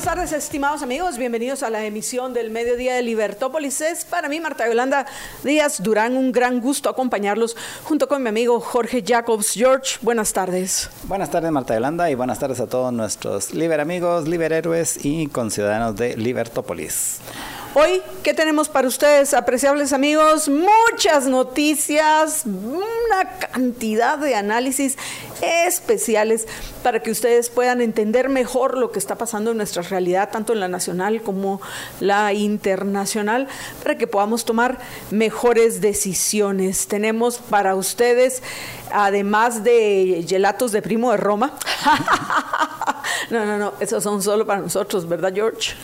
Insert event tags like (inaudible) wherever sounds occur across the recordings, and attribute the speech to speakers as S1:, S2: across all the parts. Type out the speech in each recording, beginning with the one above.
S1: Buenas tardes, estimados amigos. Bienvenidos a la emisión del Mediodía de Libertópolis. Es para mí, Marta Yolanda Díaz Durán, un gran gusto acompañarlos junto con mi amigo Jorge Jacobs. George, buenas tardes.
S2: Buenas tardes, Marta Yolanda, y buenas tardes a todos nuestros Liber amigos, Liber héroes y conciudadanos de Libertópolis.
S1: Hoy, ¿qué tenemos para ustedes, apreciables amigos? Muchas noticias, una cantidad de análisis especiales para que ustedes puedan entender mejor lo que está pasando en nuestra realidad, tanto en la nacional como la internacional, para que podamos tomar mejores decisiones. Tenemos para ustedes, además de gelatos de primo de Roma, (laughs) no, no, no, esos son solo para nosotros, ¿verdad, George?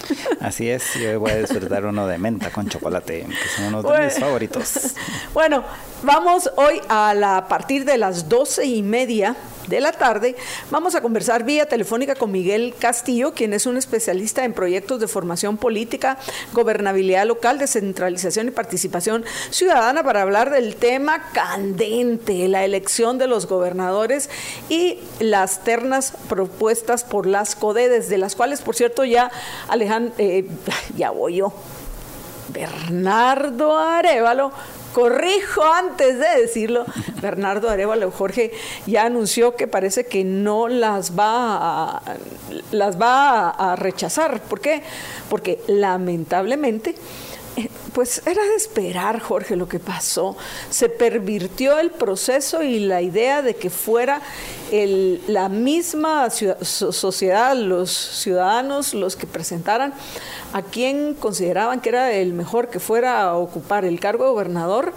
S2: Así es, yo voy a disfrutar uno de menta con chocolate, que son uno de mis favoritos.
S1: Bueno, vamos hoy a la partir de las doce y media de la tarde, vamos a conversar vía telefónica con Miguel Castillo, quien es un especialista en proyectos de formación política, gobernabilidad local, descentralización y participación ciudadana para hablar del tema candente, la elección de los gobernadores y las ternas propuestas por las CODEDES, de las cuales, por cierto, ya Alejandro, eh, (laughs) ya voy yo, Bernardo Arevalo corrijo antes de decirlo, Bernardo Arevalo Jorge ya anunció que parece que no las va a, las va a rechazar. ¿Por qué? Porque lamentablemente pues era de esperar, Jorge, lo que pasó. Se pervirtió el proceso y la idea de que fuera la misma sociedad, los ciudadanos, los que presentaran a quien consideraban que era el mejor que fuera a ocupar el cargo de gobernador,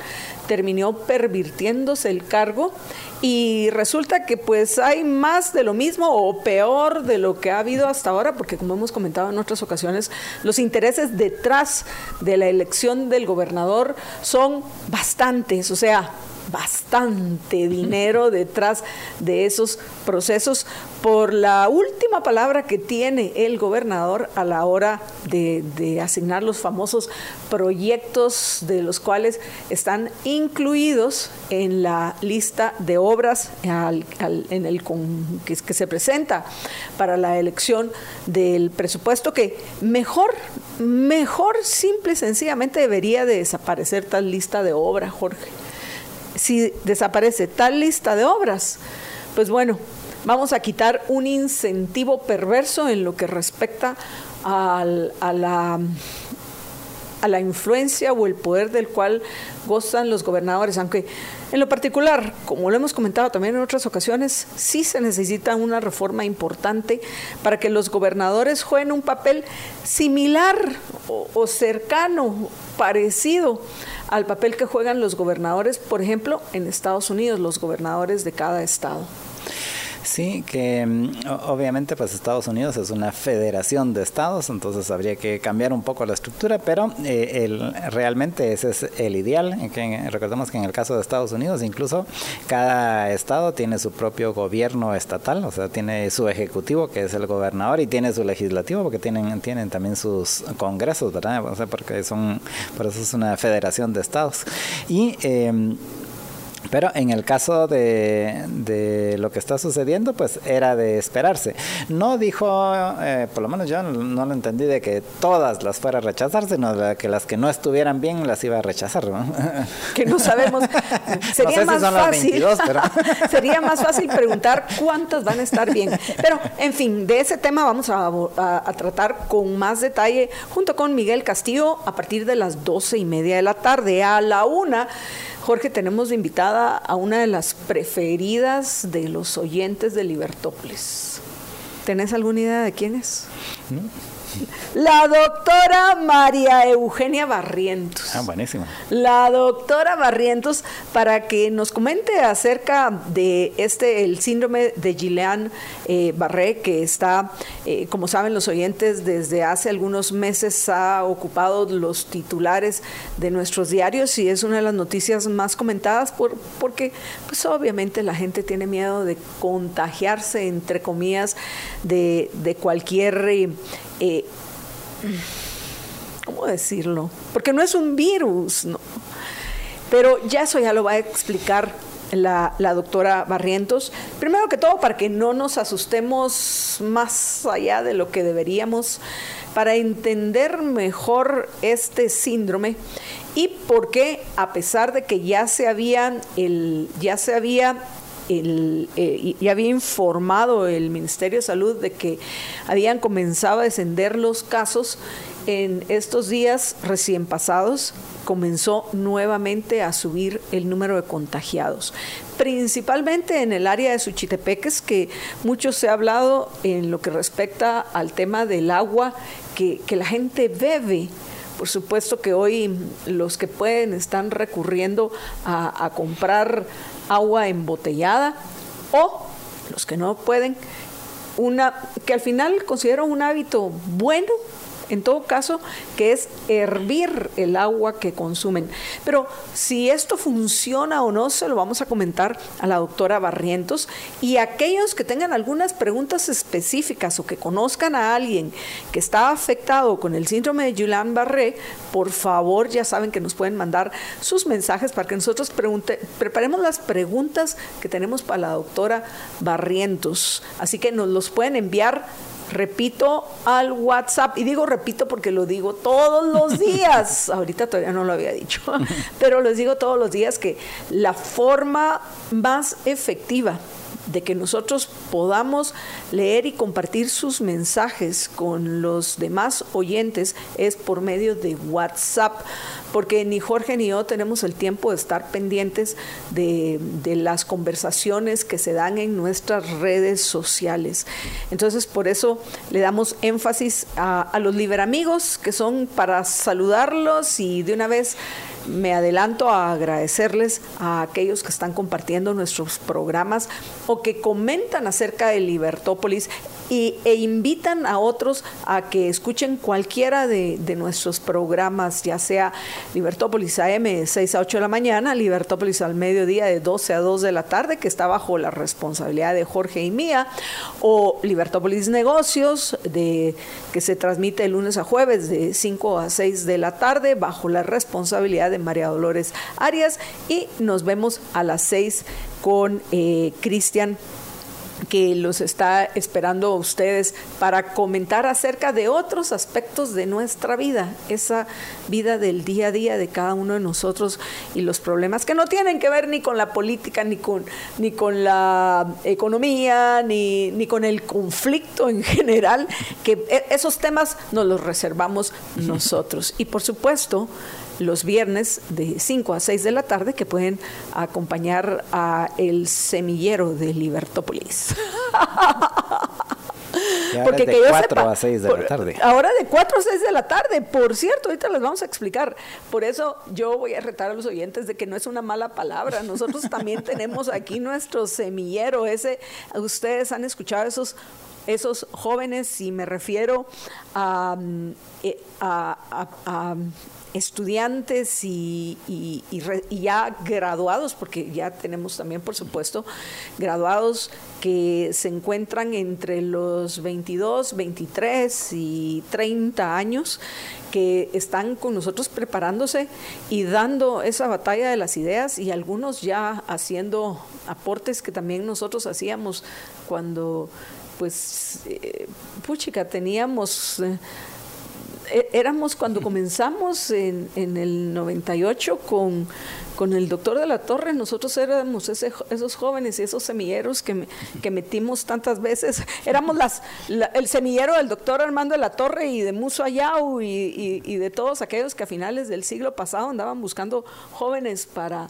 S1: terminó pervirtiéndose el cargo y resulta que pues hay más de lo mismo o peor de lo que ha habido hasta ahora, porque como hemos comentado en otras ocasiones, los intereses detrás de la elección del gobernador son bastantes, o sea, bastante dinero detrás de esos procesos. Por la última palabra que tiene el gobernador a la hora de, asignar los famosos proyectos de los cuales están incluidos en la lista de obras en el que, se presenta para la elección del presupuesto que mejor, mejor simple y sencillamente debería de desaparecer tal lista de obra, Jorge si desaparece tal lista de obras, pues bueno, vamos a quitar un incentivo perverso en lo que respecta a, la, a la influencia o el poder del cual gozan los gobernadores, aunque en lo particular, como lo hemos comentado también en otras ocasiones, sí se necesita una reforma importante para que los gobernadores jueguen un papel similar o cercano, parecido al papel que juegan los gobernadores, por ejemplo, en Estados Unidos, los gobernadores de cada estado.
S2: Sí, que mm, obviamente pues Estados Unidos es una federación de estados, entonces habría que cambiar un poco la estructura, pero eh, el, realmente ese es el ideal. Que, recordemos que en el caso de Estados Unidos incluso cada estado tiene su propio gobierno estatal, o sea, tiene su ejecutivo que es el gobernador y tiene su legislativo porque tienen, tienen también sus congresos, ¿verdad? O sea, porque son, por eso es una federación de estados. Y em, pero en el caso de, de, lo que está sucediendo, pues era de esperarse. No dijo, eh, por lo menos yo no, lo entendí, de que todas las fuera a rechazar, sino de que las que no estuvieran bien las iba a rechazar. (laughs)
S1: Que no sabemos. Sería más fácil. (laughs) sería más fácil preguntar cuántas van a estar bien. Pero, en fin, de ese tema vamos a, a, tratar con más detalle junto con Miguel Castillo a partir de las doce y media de la tarde. A la una Jorge, tenemos de invitada a una de las preferidas de los oyentes de Libertópolis. ¿Tenés alguna idea de quién es? La doctora María Eugenia Barrientos.
S2: Ah, buenísimo.
S1: La doctora Barrientos para que nos comente acerca de este, el síndrome de Gilean eh, Barré, que está, eh, como saben los oyentes, desde hace algunos meses ha ocupado los titulares de nuestros diarios y es una de las noticias más comentadas por, porque, pues obviamente la gente tiene miedo de contagiarse, entre comillas, de, de cualquier... Eh, ¿cómo decirlo? Porque no es un virus, ¿no? Pero ya eso ya lo va a explicar la, la, doctora Barrientos. Primero que todo, para que no nos asustemos más allá de lo que deberíamos, para entender mejor este síndrome y por qué, a pesar de que ya se habían el, ya se había el, eh, ya había informado el Ministerio de Salud de que habían comenzado a descender los casos en estos días recién pasados comenzó nuevamente a subir el número de contagiados, principalmente en el área de Suchitepeques, que mucho se ha hablado en lo que respecta al tema del agua que, que la gente bebe. Por supuesto que hoy los que pueden están recurriendo a, a comprar agua embotellada o los que no pueden, una que al final considero un hábito bueno en todo caso, que es hervir el agua que consumen. Pero si esto funciona o no, se lo vamos a comentar a la doctora Barrientos y aquellos que tengan algunas preguntas específicas o que conozcan a alguien que está afectado con el síndrome de Julián Barré, por favor ya saben que nos pueden mandar sus mensajes para que nosotros preparemos las preguntas que tenemos para la doctora Barrientos. Así que nos los pueden enviar repito al WhatsApp, y digo repito porque lo digo todos los (laughs) días, ahorita todavía no lo había dicho, pero les digo todos los días que la forma más efectiva de que nosotros podamos leer y compartir sus mensajes con los demás oyentes es por medio de WhatsApp, porque ni Jorge ni yo tenemos el tiempo de estar pendientes de, las conversaciones que se dan en nuestras redes sociales. Entonces, por eso le damos énfasis a, a los liberamigos, que son para saludarlos y de una vez me adelanto a agradecerles a aquellos que están compartiendo nuestros programas o que comentan acerca de Libertópolis y, e invitan a otros a que escuchen cualquiera de, de nuestros programas, ya sea Libertópolis AM de 6 a 8 de la mañana, Libertópolis al mediodía de 12 a 2 de la tarde, que está bajo la responsabilidad de Jorge y mía, o Libertópolis Negocios, de, que se transmite de lunes a jueves de 5 a 6 de la tarde, bajo la responsabilidad de María Dolores Arias, y nos vemos a las 6 con eh, Cristian que los está esperando a ustedes para comentar acerca de otros aspectos de nuestra vida, esa vida del día a día de cada uno de nosotros y los problemas que no tienen que ver ni con la política, ni con, ni con la economía, ni, ni con el conflicto en general, que e, esos temas nos los reservamos nosotros. Y por supuesto, los viernes de 5 a 6 de la tarde que pueden acompañar a el semillero de Libertópolis. (laughs)
S2: Porque de que 4 a 6 de la tarde.
S1: Ahora de 4 a 6 de la tarde, por cierto, ahorita les vamos a explicar. Por eso yo voy a retar a los oyentes de que no es una mala palabra. Nosotros también (laughs) tenemos aquí nuestro semillero. Ese, ustedes han escuchado esos esos jóvenes, y me refiero a, estudiantes y, ya graduados, porque ya tenemos también, por supuesto, graduados que se encuentran entre los 22, 23 y 30 años, que están con nosotros preparándose y dando esa batalla de las ideas y algunos ya haciendo aportes que también nosotros hacíamos cuando, pues, eh, puchica, teníamos... Eh, éramos cuando comenzamos en, en el 98 con, con el doctor de la Torre, nosotros éramos esos jóvenes y esos semilleros que, que metimos tantas veces. (laughs) Éramos las, el semillero del doctor Armando de la Torre y de Muso Ayau y, y, de todos aquellos que a finales del siglo pasado andaban buscando jóvenes para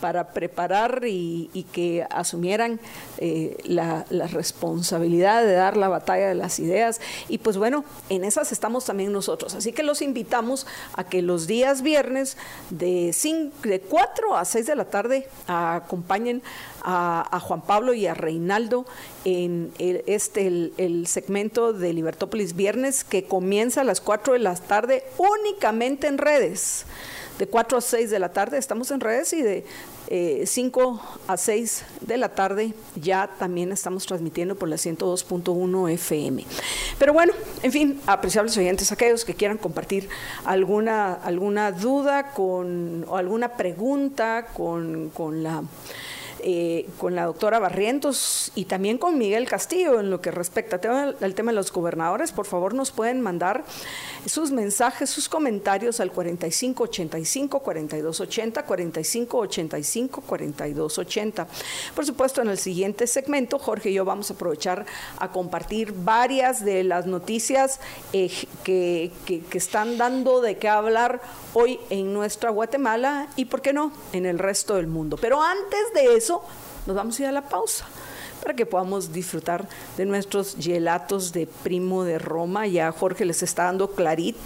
S1: para preparar y, que asumieran eh, la, responsabilidad de dar la batalla de las ideas. Y pues bueno, en esas estamos también nosotros. Así que los invitamos a que los días viernes de, de 4 a 6 de la tarde acompañen a, Juan Pablo y a Reinaldo en el, este, el, segmento de Libertópolis Viernes que comienza a las 4 de la tarde únicamente en redes. De 4 a 6 de la tarde estamos en redes y de 5 eh, a 6 de la tarde ya también estamos transmitiendo por la 102.1 FM. Pero bueno, en fin, apreciables oyentes, aquellos que quieran compartir alguna, alguna duda con, o alguna pregunta con, con la eh, con la doctora Barrientos y también con Miguel Castillo en lo que respecta al tema de los gobernadores. Por favor, nos pueden mandar sus mensajes, sus comentarios al 4585 4280 4585 4280. Por supuesto, en el siguiente segmento, Jorge y yo vamos a aprovechar a compartir varias de las noticias eh, que, que están dando de qué hablar hoy en nuestra Guatemala y, ¿por qué no?, en el resto del mundo. Pero antes de eso, nos vamos a ir a la pausa para que podamos disfrutar de nuestros gelatos de primo de Roma. Ya Jorge les está dando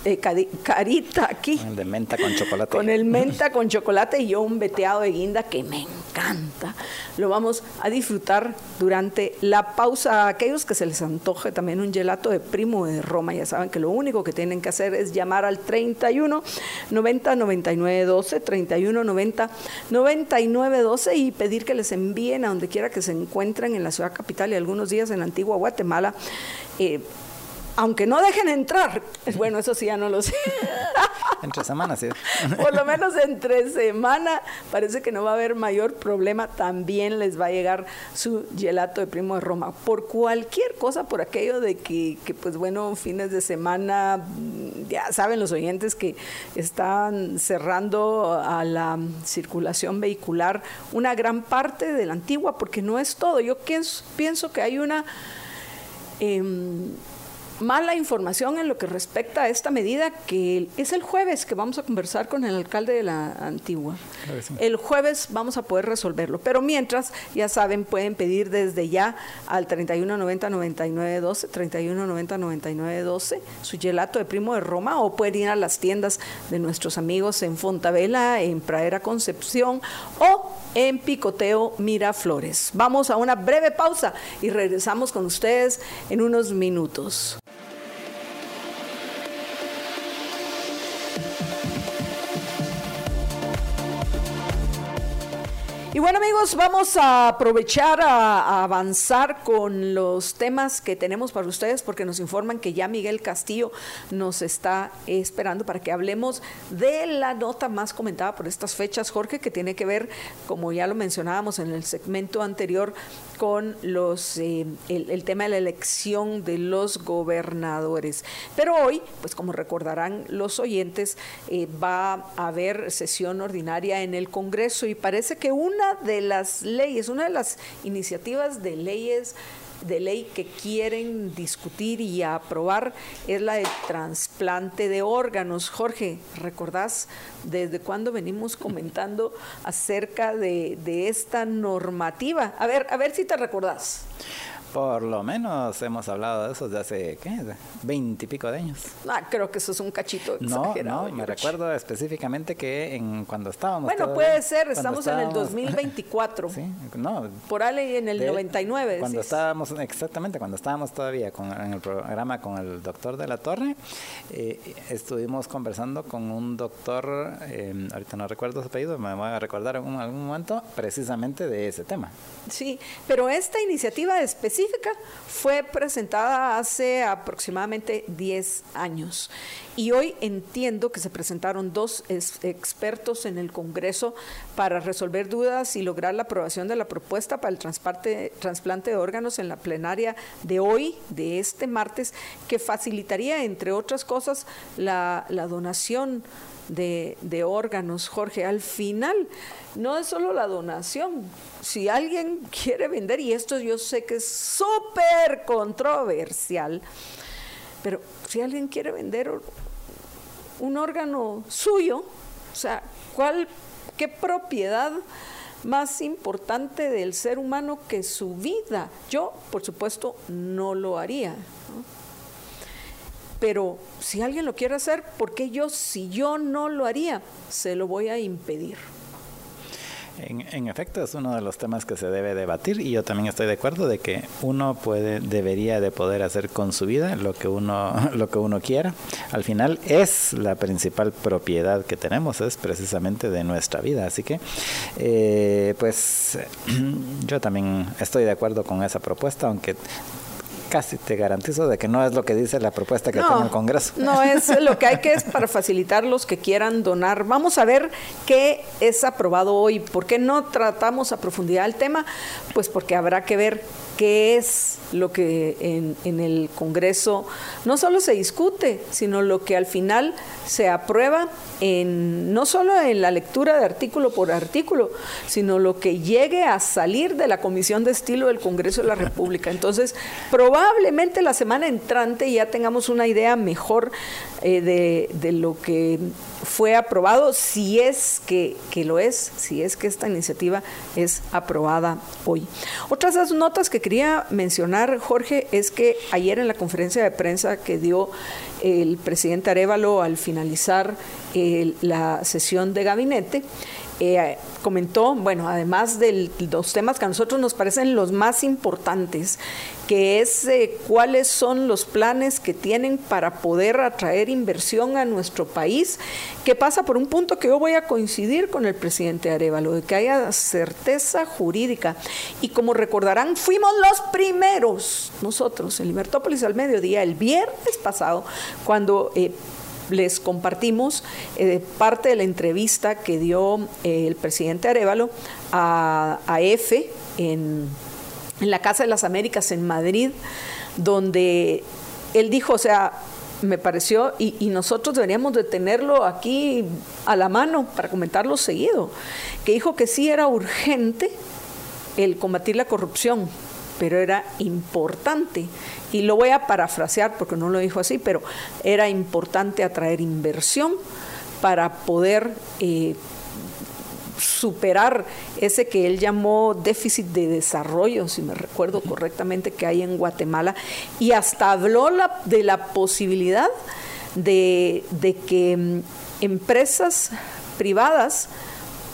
S1: eh, carita aquí.
S2: El de menta con chocolate.
S1: Con el menta con chocolate y yo un veteado de guinda que me encanta. Lo vamos a disfrutar durante la pausa. A aquellos que se les antoje también un gelato de primo de Roma, ya saben que lo único que tienen que hacer es llamar al 31 90 99 12, 31 90 99 12 y pedir que les envíen a donde quiera que se encuentren en la ciudad capital y algunos días en la antigua Guatemala, eh, aunque no dejen entrar, (laughs) bueno, eso sí ya no lo sé. (laughs)
S2: entre semana, sí. (laughs)
S1: Por lo menos entre semana parece que no va a haber mayor problema. También les va a llegar su gelato de primo de Roma. Por cualquier cosa, por aquello de que, que pues bueno, fines de semana, ya saben los oyentes que están cerrando a la circulación vehicular una gran parte de la antigua, porque no es todo. Yo pienso, pienso que hay una... Eh, mala información en lo que respecta a esta medida, que es el jueves que vamos a conversar con el alcalde de la Antigua. El jueves vamos a poder resolverlo, pero mientras, ya saben, pueden pedir desde ya al 3190 9912, 3190 9912, su gelato de primo de Roma, o pueden ir a las tiendas de nuestros amigos en Fontavela, en Pradera Concepción o en Picoteo Miraflores. Vamos a una breve pausa y regresamos con ustedes en unos minutos. Y bueno amigos, vamos a aprovechar a, avanzar con los temas que tenemos para ustedes porque nos informan que ya Miguel Castillo nos está esperando para que hablemos de la nota más comentada por estas fechas, Jorge, que tiene que ver, como ya lo mencionábamos en el segmento anterior, con los eh, el, tema de la elección de los gobernadores. Pero hoy, pues como recordarán los oyentes, eh, va a haber sesión ordinaria en el Congreso y parece que una de las leyes, una de las iniciativas de leyes de ley que quieren discutir y aprobar es la de trasplante de órganos. Jorge, ¿recordás desde cuándo venimos comentando acerca de, de esta normativa? A ver, a ver si te recordás.
S2: Por lo menos hemos hablado de eso desde hace, ¿qué? Veinte y pico de años.
S1: Ah, creo que eso es un cachito
S2: No, no, me recuerdo específicamente que en cuando estábamos...
S1: Bueno, puede ser, estamos en el 2024. (laughs)
S2: sí, no.
S1: Por ahí en el 99.
S2: Cuando estábamos, exactamente, cuando estábamos todavía con, en el programa con el doctor de la Torre, eh, estuvimos conversando con un doctor, eh, ahorita no recuerdo su apellido, me voy a recordar en algún momento, precisamente de ese tema.
S1: Sí, pero esta iniciativa específica fue presentada hace aproximadamente 10 años. Y hoy entiendo que se presentaron dos expertos en el Congreso para resolver dudas y lograr la aprobación de la propuesta para el trasplante de órganos en la plenaria de hoy, de este martes, que facilitaría, entre otras cosas, la, la donación de, órganos, Jorge. Al final, no es solo la donación. Si alguien quiere vender, y esto yo sé que es súper controversial, pero si alguien quiere vender un órgano suyo, o sea, ¿cuál, qué propiedad más importante del ser humano que su vida. Yo, por supuesto, no lo haría. Pero si alguien lo quiere hacer, ¿por qué yo, si yo no lo haría, se lo voy a impedir?
S2: En, efecto, es uno de los temas que se debe debatir y yo también estoy de acuerdo de que uno puede, debería de poder hacer con su vida lo que uno, (laughs) lo que uno quiera. Al final es la principal propiedad que tenemos, es precisamente de nuestra vida. Así que, eh, pues, (clears throat) yo también estoy de acuerdo con esa propuesta, aunque casi te garantizo de que no es lo que dice la propuesta que tiene el Congreso.
S1: No, es (laughs) lo que hay que es para facilitar los que quieran donar. Vamos a ver qué es aprobado hoy. ¿Por qué no tratamos a profundidad el tema? Pues porque habrá que ver qué es lo que en, el Congreso no solo se discute, sino lo que al final se aprueba en no solo en la lectura de artículo por artículo, sino lo que llegue a salir de la Comisión de Estilo del Congreso de la República. Entonces, probablemente la semana entrante ya tengamos una idea mejor eh, de lo que fue aprobado, si es que, lo es, si es que esta iniciativa es aprobada hoy. Otras las notas que quería mencionar, Jorge, es que ayer en la conferencia de prensa que dio el presidente Arevalo al finalizar eh, la sesión de gabinete, eh, comentó, bueno, además de los temas que a nosotros nos parecen los más importantes, que es eh, cuáles son los planes que tienen para poder atraer inversión a nuestro país, que pasa por un punto que yo voy a coincidir con el presidente Arevalo, de que haya certeza jurídica. Y como recordarán, fuimos los primeros, nosotros, en Libertópolis al mediodía, el viernes pasado, cuando... Eh, les compartimos eh, parte de la entrevista que dio eh, el presidente Arevalo a, EFE en, la Casa de las Américas en Madrid, donde él dijo, o sea, me pareció, y, y, nosotros deberíamos de tenerlo aquí a la mano para comentarlo seguido, que dijo que sí era urgente el combatir la corrupción, pero era importante. Y lo voy a parafrasear porque no lo dijo así, pero era importante atraer inversión para poder eh, superar ese que él llamó déficit de desarrollo, si me recuerdo correctamente, que hay en Guatemala, y hasta habló de la posibilidad de, de que mm, empresas privadas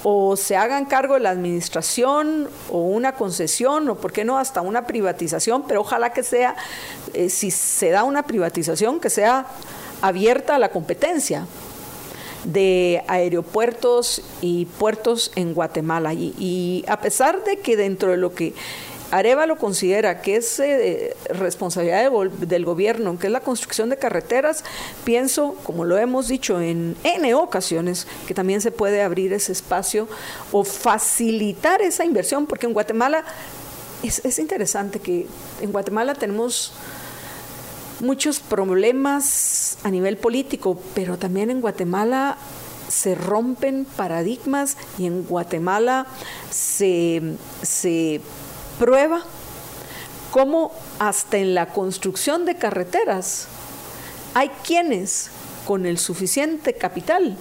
S1: o se hagan cargo de la administración o una concesión o por qué no hasta una privatización, pero ojalá que sea, eh, si se da una privatización, que sea abierta a la competencia de aeropuertos y puertos en Guatemala. y a pesar de que dentro de lo que Arevalo considera que es eh, responsabilidad del gobierno, que es la construcción de carreteras, pienso, como lo hemos dicho en N ocasiones, que también se puede abrir ese espacio o facilitar esa inversión, porque en Guatemala es, es interesante que en Guatemala tenemos muchos problemas a nivel político, pero también en Guatemala se rompen paradigmas y en Guatemala se, se prueba cómo hasta en la construcción de carreteras hay quienes con el suficiente capital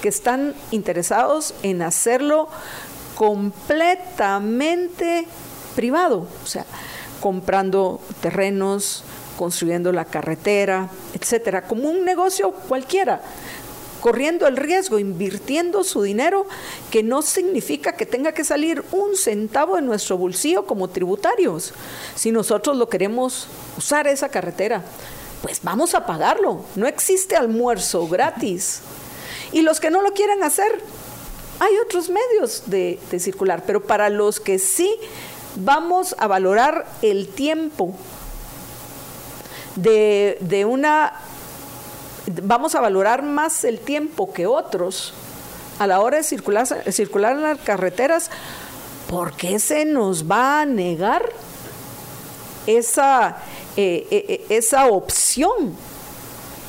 S1: que están interesados en hacerlo completamente privado, o sea, comprando terrenos, construyendo la carretera, etcétera, como un negocio cualquiera corriendo el riesgo, invirtiendo su dinero, que no significa que tenga que salir un centavo de nuestro bolsillo como tributarios. Si nosotros lo queremos usar esa carretera, pues vamos a pagarlo. No existe almuerzo gratis. Y los que no lo quieren hacer, hay otros medios de, circular, pero para los que sí vamos a valorar el tiempo de, de una vamos a valorar más el tiempo que otros a la hora de circular, circular en las carreteras, ¿por qué se nos va a negar esa, eh, eh, eh, esa opción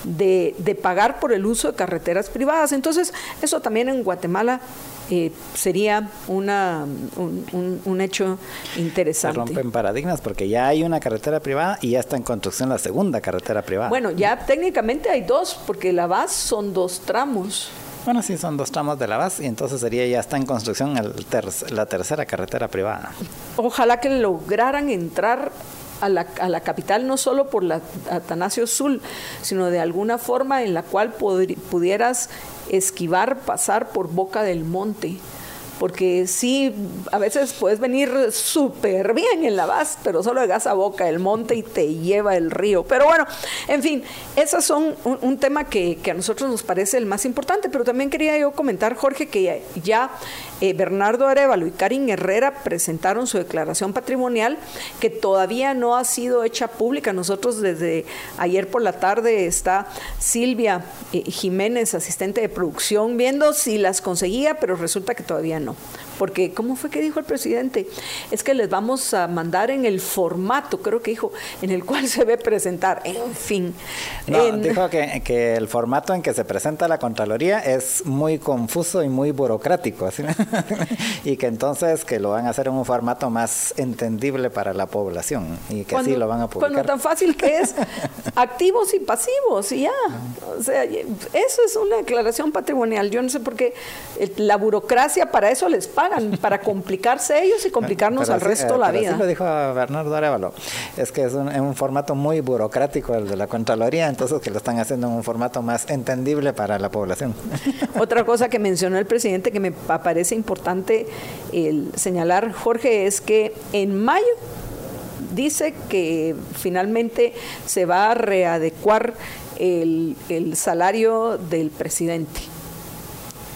S1: de, de, pagar por el uso de carreteras privadas? Entonces, eso también en Guatemala eh, sería una, un, hecho interesante.
S2: Se rompen paradigmas porque ya hay una carretera privada y ya está en construcción la segunda carretera privada.
S1: Bueno, ya técnicamente hay dos, porque la base son dos tramos.
S2: Bueno, sí, son dos tramos de la base y entonces sería ya está en construcción el la tercera carretera privada.
S1: Ojalá que lograran entrar a la, a la, capital no solo por la Atanasio Sul, sino de alguna forma en la cual pudieras esquivar, pasar por Boca del Monte porque sí, a veces puedes venir súper bien en la base, pero solo llegas a boca del monte y te lleva el río. Pero bueno, en fin, esos son un, tema que, a nosotros nos parece el más importante, pero también quería yo comentar, Jorge, que ya eh, Bernardo Arevalo y Karin Herrera presentaron su declaración patrimonial que todavía no ha sido hecha pública. Nosotros desde ayer por la tarde está Silvia eh, Jiménez, asistente de producción, viendo si las conseguía, pero resulta que todavía no no porque ¿cómo fue que dijo el presidente? Es que les vamos a mandar en el formato, creo que dijo, en el cual (laughs) se ve presentar, en fin.
S2: No, dijo que, que, el formato en que se presenta la Contraloría es muy confuso y muy burocrático, (laughs) y que entonces que lo van a hacer en un formato más entendible para la población y que así lo van a publicar.
S1: Cuando tan fácil que es (laughs) activos y pasivos y ya. O sea, eso es una declaración patrimonial. Yo no sé por qué la burocracia para eso les paga para complicarse ellos y complicarnos al resto la vida.
S2: Así lo dijo Bernardo Arevalo. Es que es un, formato muy burocrático el de la Contraloría, entonces que lo están haciendo en un formato más entendible para la población. (laughs)
S1: Otra cosa que mencionó el presidente que me parece importante el señalar, Jorge, es que en mayo dice que finalmente se va a readecuar el, el salario del presidente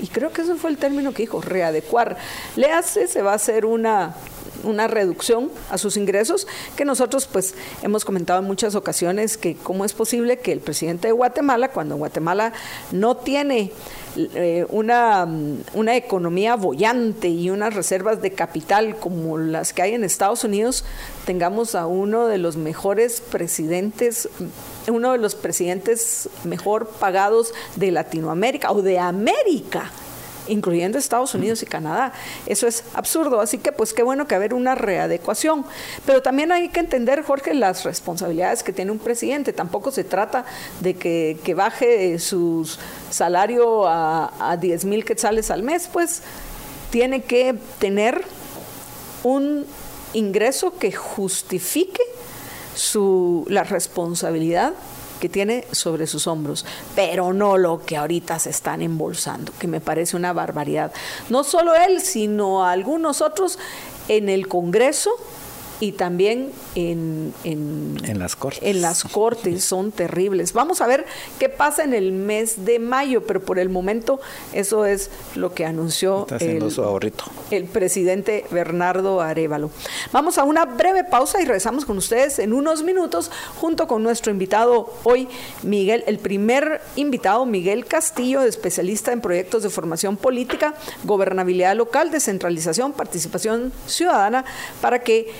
S1: y creo que eso fue el término que dijo, readecuar. Le hace, se va a hacer una, una reducción a sus ingresos, que nosotros pues hemos comentado en muchas ocasiones que cómo es posible que el presidente de Guatemala, cuando Guatemala no tiene eh, una, una economía bollante y unas reservas de capital como las que hay en Estados Unidos, tengamos a uno de los mejores presidentes, uno de los presidentes mejor pagados de Latinoamérica o de América incluyendo Estados Unidos y Canadá. Eso es absurdo, así que pues qué bueno que haber una readecuación. Pero también hay que entender, Jorge, las responsabilidades que tiene un presidente. Tampoco se trata de que, baje su salario a, a 10 mil quetzales al mes, pues tiene que tener un ingreso que justifique su, la responsabilidad que tiene sobre sus hombros, pero no lo que ahorita se están embolsando, que me parece una barbaridad. No solo él, sino algunos otros en el Congreso y también en, en,
S2: las cortes.
S1: En las cortes son terribles. Vamos a ver qué pasa en el mes de mayo, pero por el momento eso es lo que anunció
S2: el,
S1: el presidente Bernardo Arevalo. Vamos a una breve pausa y regresamos con ustedes en unos minutos junto con nuestro invitado hoy, Miguel, el primer invitado, Miguel Castillo, especialista en proyectos de formación política, gobernabilidad local, descentralización, participación ciudadana, para que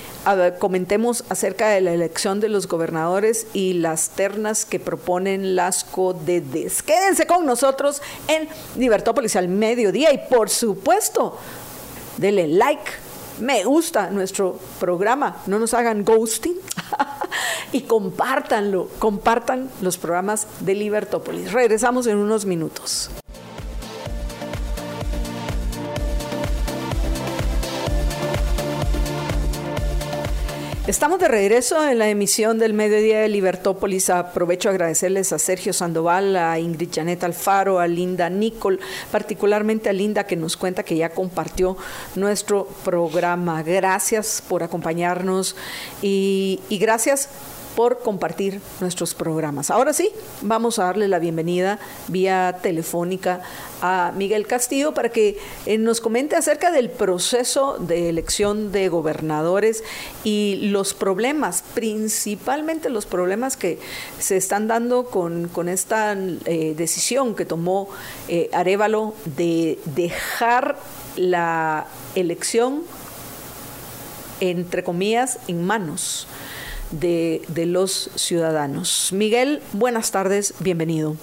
S1: comentemos acerca de la elección de los gobernadores y las ternas que proponen las CODEDES. Quédense con nosotros en Libertópolis al mediodía y por supuesto, denle like, me gusta nuestro programa, no nos hagan ghosting (laughs) y compártanlo, compartan los programas de Libertópolis. Regresamos en unos minutos. Estamos de regreso en la emisión del mediodía de Libertópolis. Aprovecho a agradecerles a Sergio Sandoval, a Ingrid Janet Alfaro, a Linda Nicol, particularmente a Linda que nos cuenta que ya compartió nuestro programa. Gracias por acompañarnos y, y gracias por compartir nuestros programas. Ahora sí, vamos a darle la bienvenida vía telefónica a Miguel Castillo para que eh, nos comente acerca del proceso de elección de gobernadores y los problemas, principalmente los problemas que se están dando con, esta eh, decisión que tomó eh, Arevalo de dejar la elección entre comillas, en manos de, los ciudadanos. Miguel, buenas tardes, bienvenido.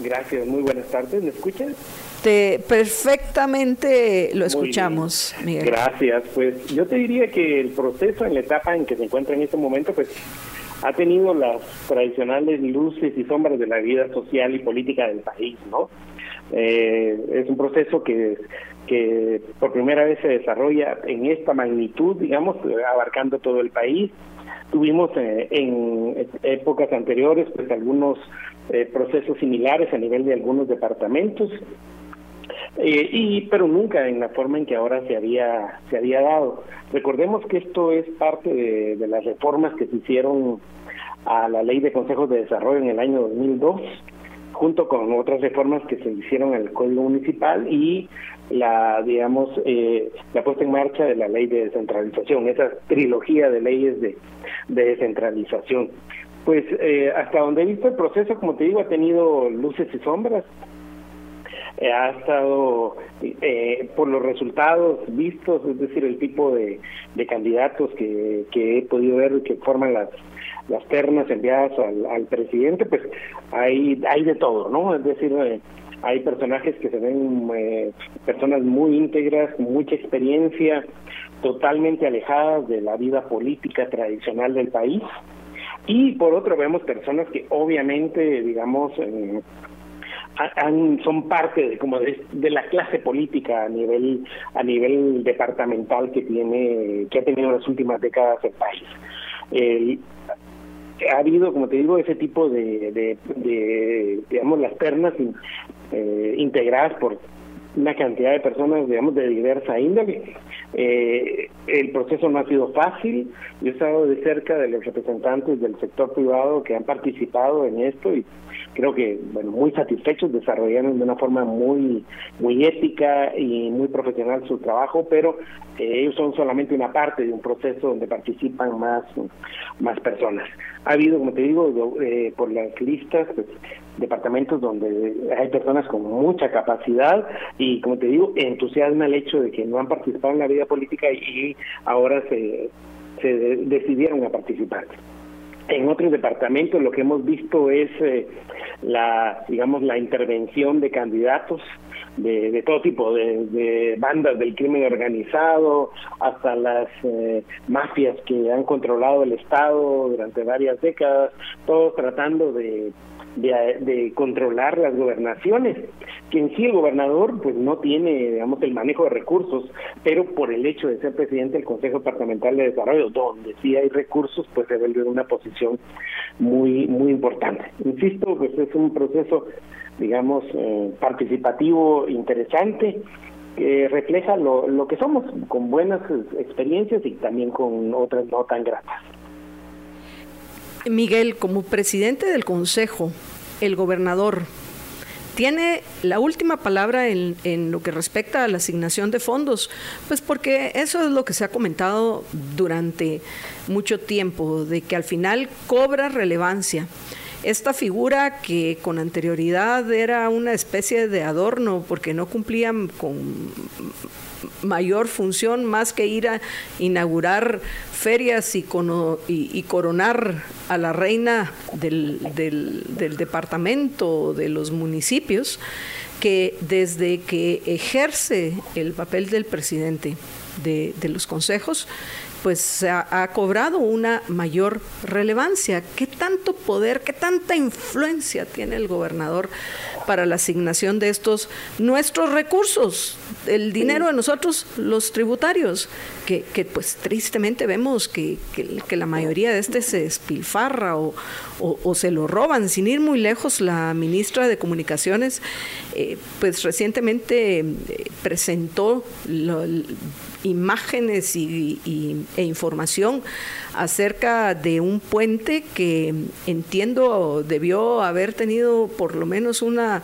S3: Gracias, muy buenas tardes, ¿me escuchan?
S1: Te, perfectamente lo escuchamos, Miguel.
S3: Gracias, pues yo te diría que el proceso en la etapa en que se encuentra en este momento, pues ha tenido las tradicionales luces y sombras de la vida social y política del país, ¿no? Eh, es un proceso que, que por primera vez se desarrolla en esta magnitud, digamos, abarcando todo el país. Tuvimos eh, en épocas anteriores pues algunos eh, procesos similares a nivel de algunos departamentos, eh, y pero nunca en la forma en que ahora se había se había dado. Recordemos que esto es parte de, de las reformas que se hicieron a la Ley de Consejos de Desarrollo en el año 2002 junto con otras reformas que se hicieron al Código Municipal y la, digamos, eh, la puesta en marcha de la ley de descentralización, esa trilogía de leyes de, de descentralización. Pues eh, hasta donde he visto el proceso, como te digo, ha tenido luces y sombras. Eh, ha estado eh, por los resultados vistos, es decir, el tipo de, de candidatos que, que he podido ver que forman las las ternas enviadas al, al presidente, pues hay hay de todo, ¿no? Es decir, eh, hay personajes que se ven eh, personas muy íntegras, mucha experiencia, totalmente alejadas de la vida política tradicional del país. Y por otro vemos personas que obviamente, digamos, eh, son parte de como de, la clase política a nivel a nivel departamental que tiene que ha tenido en las últimas décadas el país. Ha habido, como te digo, ese tipo de, de, de digamos, las ternas eh, integradas por una cantidad de personas, digamos, de diversa índole. Eh, el proceso no ha sido fácil. Yo he estado de cerca de los representantes del sector privado que han participado en esto y creo que, bueno, muy satisfechos, desarrollaron de una forma muy, muy ética y muy profesional su trabajo, pero eh, ellos son solamente una parte de un proceso donde participan más, más personas. Ha habido, como te digo, eh, por las listas, pues, departamentos donde hay personas con mucha capacidad y, como te digo, entusiasma el hecho de que no han participado en la vida política y ahora se, se decidieron a participar. En otros departamentos lo que hemos visto es eh, la, digamos, la intervención de candidatos de, todo tipo, de, bandas del crimen organizado hasta las eh, mafias que han controlado el Estado durante varias décadas, todos tratando de de, de, controlar las gobernaciones, que en sí el gobernador pues no tiene, digamos, el manejo de recursos, pero por el hecho de ser presidente del Consejo Departamental de Desarrollo, donde sí hay recursos, pues se vuelve una posición muy, muy importante. Insisto, pues es un proceso, digamos, eh, participativo, interesante, que refleja lo, lo que somos, con buenas experiencias y también con otras no tan gratas.
S1: Miguel, como presidente del Consejo, el gobernador tiene la última palabra en, en, lo que respecta a la asignación de fondos, pues porque eso es lo que se ha comentado durante mucho tiempo, de que al final cobra relevancia. Esta figura que con anterioridad era una especie de adorno porque no cumplían con mayor función más que ir a inaugurar ferias y, coronar a la reina del, del, del departamento, de los municipios, que desde que ejerce el papel del presidente de, de los consejos, pues ha, ha, cobrado una mayor relevancia. ¿Qué tanto poder, qué tanta influencia tiene el gobernador para la asignación de estos nuestros recursos, el dinero de nosotros, los tributarios, que, que pues tristemente vemos que, que, la mayoría de este se despilfarra o, o, se lo roban. Sin ir muy lejos, la ministra de Comunicaciones, eh, pues recientemente eh, presentó imágenes y, y, e información acerca de un puente que entiendo debió haber tenido por lo menos una,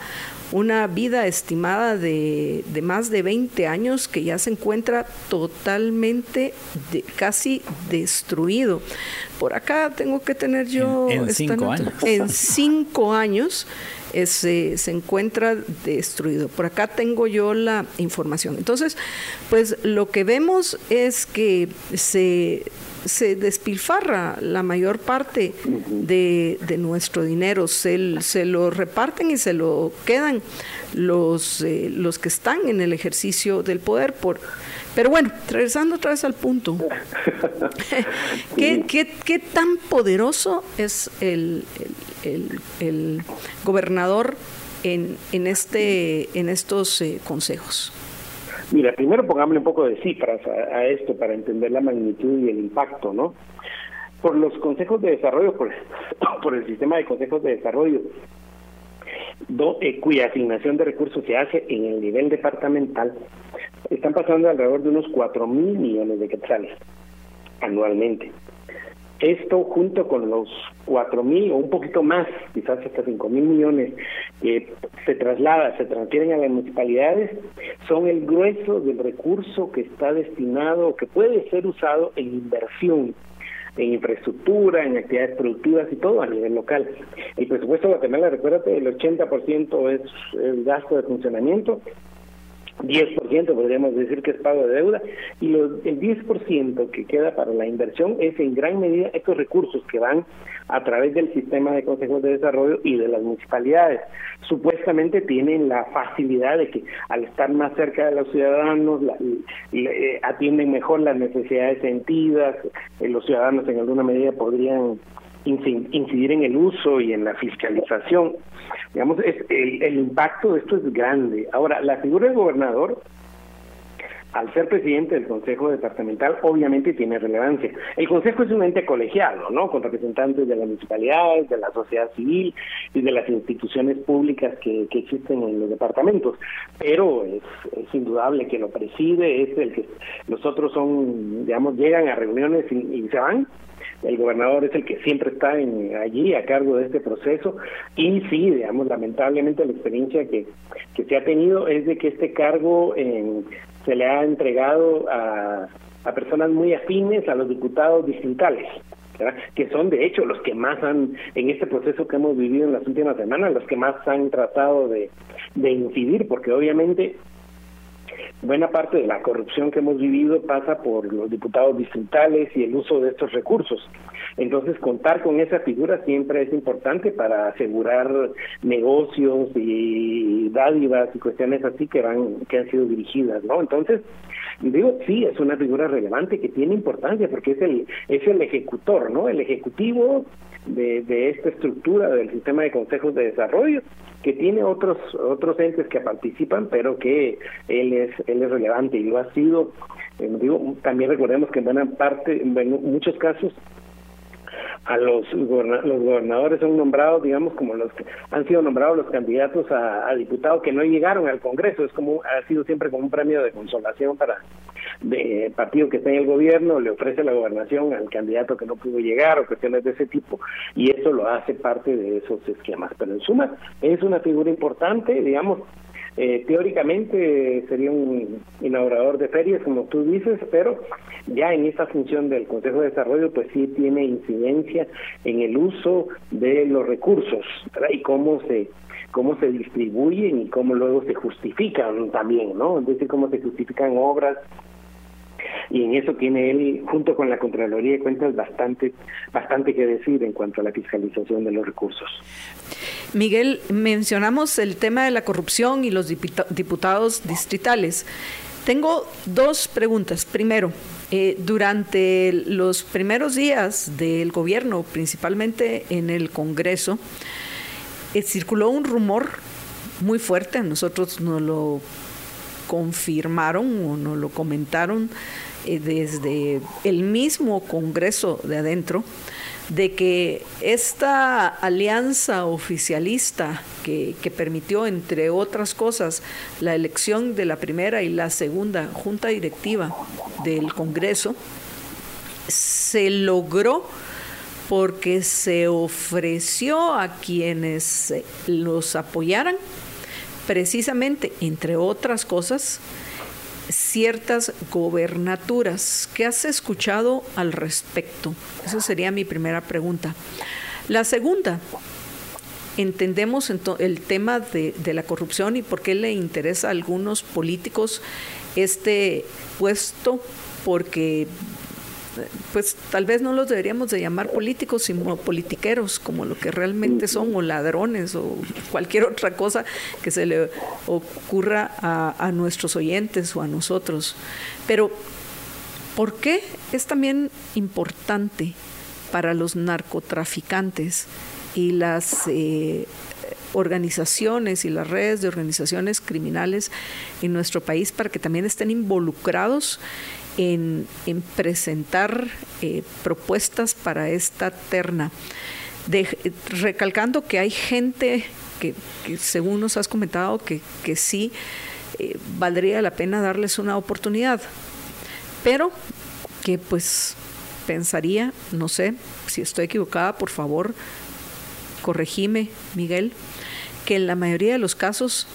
S1: una vida estimada de, de, más de 20 años que ya se encuentra totalmente de, casi destruido. Por acá tengo que tener yo...
S2: En, en cinco años.
S1: En cinco años eh, se encuentra destruido. Por acá tengo yo la información. Entonces, pues lo que vemos es que se, se despilfarra la mayor parte de, de nuestro dinero, se, se, lo reparten y se lo quedan los, eh, los que están en el ejercicio del poder por pero bueno, regresando otra vez al punto, (laughs) ¿Qué, qué, qué tan poderoso es el, el, el, gobernador en, en, este, en estos eh, consejos?
S3: Mira, primero pongámosle un poco de cifras a, esto para entender la magnitud y el impacto, ¿no? Por los consejos de desarrollo, por, (laughs) por el sistema de consejos de desarrollo, eh, cuya asignación de recursos se hace en el nivel departamental, están pasando alrededor de unos 4 mil millones de quetzales anualmente. Esto junto con los cuatro mil o un poquito más, quizás hasta cinco mil millones que se traslada, se transfieren a las municipalidades, son el grueso del recurso que está destinado, que puede ser usado en inversión en infraestructura, en actividades productivas y todo a nivel local. El presupuesto de Guatemala, recuérdate, el 80% es el gasto de funcionamiento 10% podríamos decir que es pago de deuda y los, el 10% que queda para la inversión es en gran medida estos recursos que van a través del sistema de consejos de desarrollo y de las municipalidades. Supuestamente tienen la facilidad de que al estar más cerca de los ciudadanos eh, atienden mejor las necesidades sentidas, eh, los ciudadanos en alguna medida podrían incidir en el uso y en la fiscalización. Digamos, es, el, impacto de esto es grande. Ahora, la figura del gobernador, al ser presidente del Consejo Departamental, obviamente tiene relevancia. El Consejo es un ente colegiado, ¿no? Con representantes de las municipalidades, de la sociedad civil y de las instituciones públicas que, que existen en los departamentos. Pero es, indudable que lo preside, es el que los otros son, digamos, llegan a reuniones y se van, el gobernador es el que siempre está en, allí a cargo de este proceso y sí, digamos, lamentablemente la experiencia que, que se ha tenido es de que este cargo se le ha entregado a, a personas muy afines a los diputados distritales. que son de hecho los que más han, en este proceso que hemos vivido en las últimas semanas, los que más han tratado de incidir, porque obviamente buena parte de la corrupción que hemos vivido pasa por los diputados distritales y el uso de estos recursos. Entonces, contar con esa figura siempre es importante para asegurar negocios y dádivas y cuestiones así que van que han sido dirigidas, ¿no? Entonces, digo, sí, es una figura relevante que tiene importancia porque es el es el ejecutor, ¿no? El ejecutivo de, de esta estructura del sistema de consejos de desarrollo que tiene otros otros entes que participan, pero que él es él es relevante y lo ha sido. Eh, digo, también recordemos que en buena parte, en muchos casos, a los, los gobernadores son nombrados, digamos, como los que han sido nombrados los candidatos a, a diputados que no llegaron al Congreso. Es como ha sido siempre como un premio de consolación para de partido que está en el gobierno, le ofrece la gobernación al candidato que no pudo llegar o cuestiones de ese tipo, y eso lo hace parte de esos esquemas. Pero en suma, es una figura importante, digamos, eh, teóricamente sería un inaugurador de ferias, como tú dices, pero ya en esta función del Consejo de Desarrollo, pues sí tiene incidencia en el uso de los recursos y cómo se cómo se distribuyen y cómo luego se justifican también, ¿no? Es decir, cómo se justifican obras y en eso tiene él, junto con la Contraloría de Cuentas, bastante, bastante que decir en cuanto a la fiscalización de los recursos.
S1: Miguel, mencionamos el tema de la corrupción y los diputados distritales. Tengo dos preguntas. Primero, eh, durante los primeros días del gobierno, principalmente en el Congreso, eh, circuló un rumor muy fuerte, nosotros nos lo confirmaron o nos lo comentaron eh, desde el mismo Congreso de adentro, de que esta alianza oficialista que, que, permitió, entre otras cosas, la elección de la primera y la segunda junta directiva del Congreso, se logró porque se ofreció a quienes los apoyaran, precisamente, entre otras cosas, ciertas gobernaturas. ¿Qué has escuchado al respecto? Esa sería mi primera pregunta. La segunda, entendemos el tema de, de, la corrupción y por qué le interesa a algunos políticos este puesto, porque pues tal vez no los deberíamos de llamar políticos, sino politiqueros, como lo que realmente son, o ladrones, o cualquier otra cosa que se le ocurra a, nuestros oyentes o a nosotros. Pero, ¿por qué es también importante para los narcotraficantes y las... Eh, organizaciones y las redes de organizaciones criminales en nuestro país para que también estén involucrados en, presentar eh, propuestas para esta terna. recalcando que hay gente que, según nos has comentado, que, sí eh, valdría la pena darles una oportunidad, pero que pues pensaría, no sé, si estoy equivocada, por favor, corregime, Miguel, que en la mayoría de los casos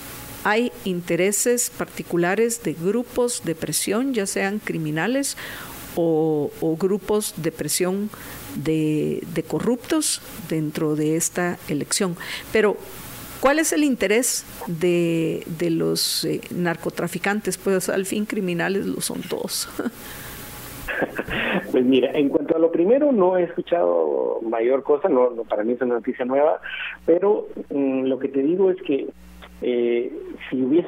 S1: hay intereses particulares de grupos de presión, ya sean criminales o, grupos de presión de, corruptos dentro de esta elección. Pero, ¿cuál es el interés de, los eh, narcotraficantes? Pues al fin criminales lo son todos. (laughs)
S3: Pues mira, en cuanto a lo primero, no he escuchado mayor cosa, no, para mí es una noticia nueva, pero mm, lo que te digo es que eh, si hubiese...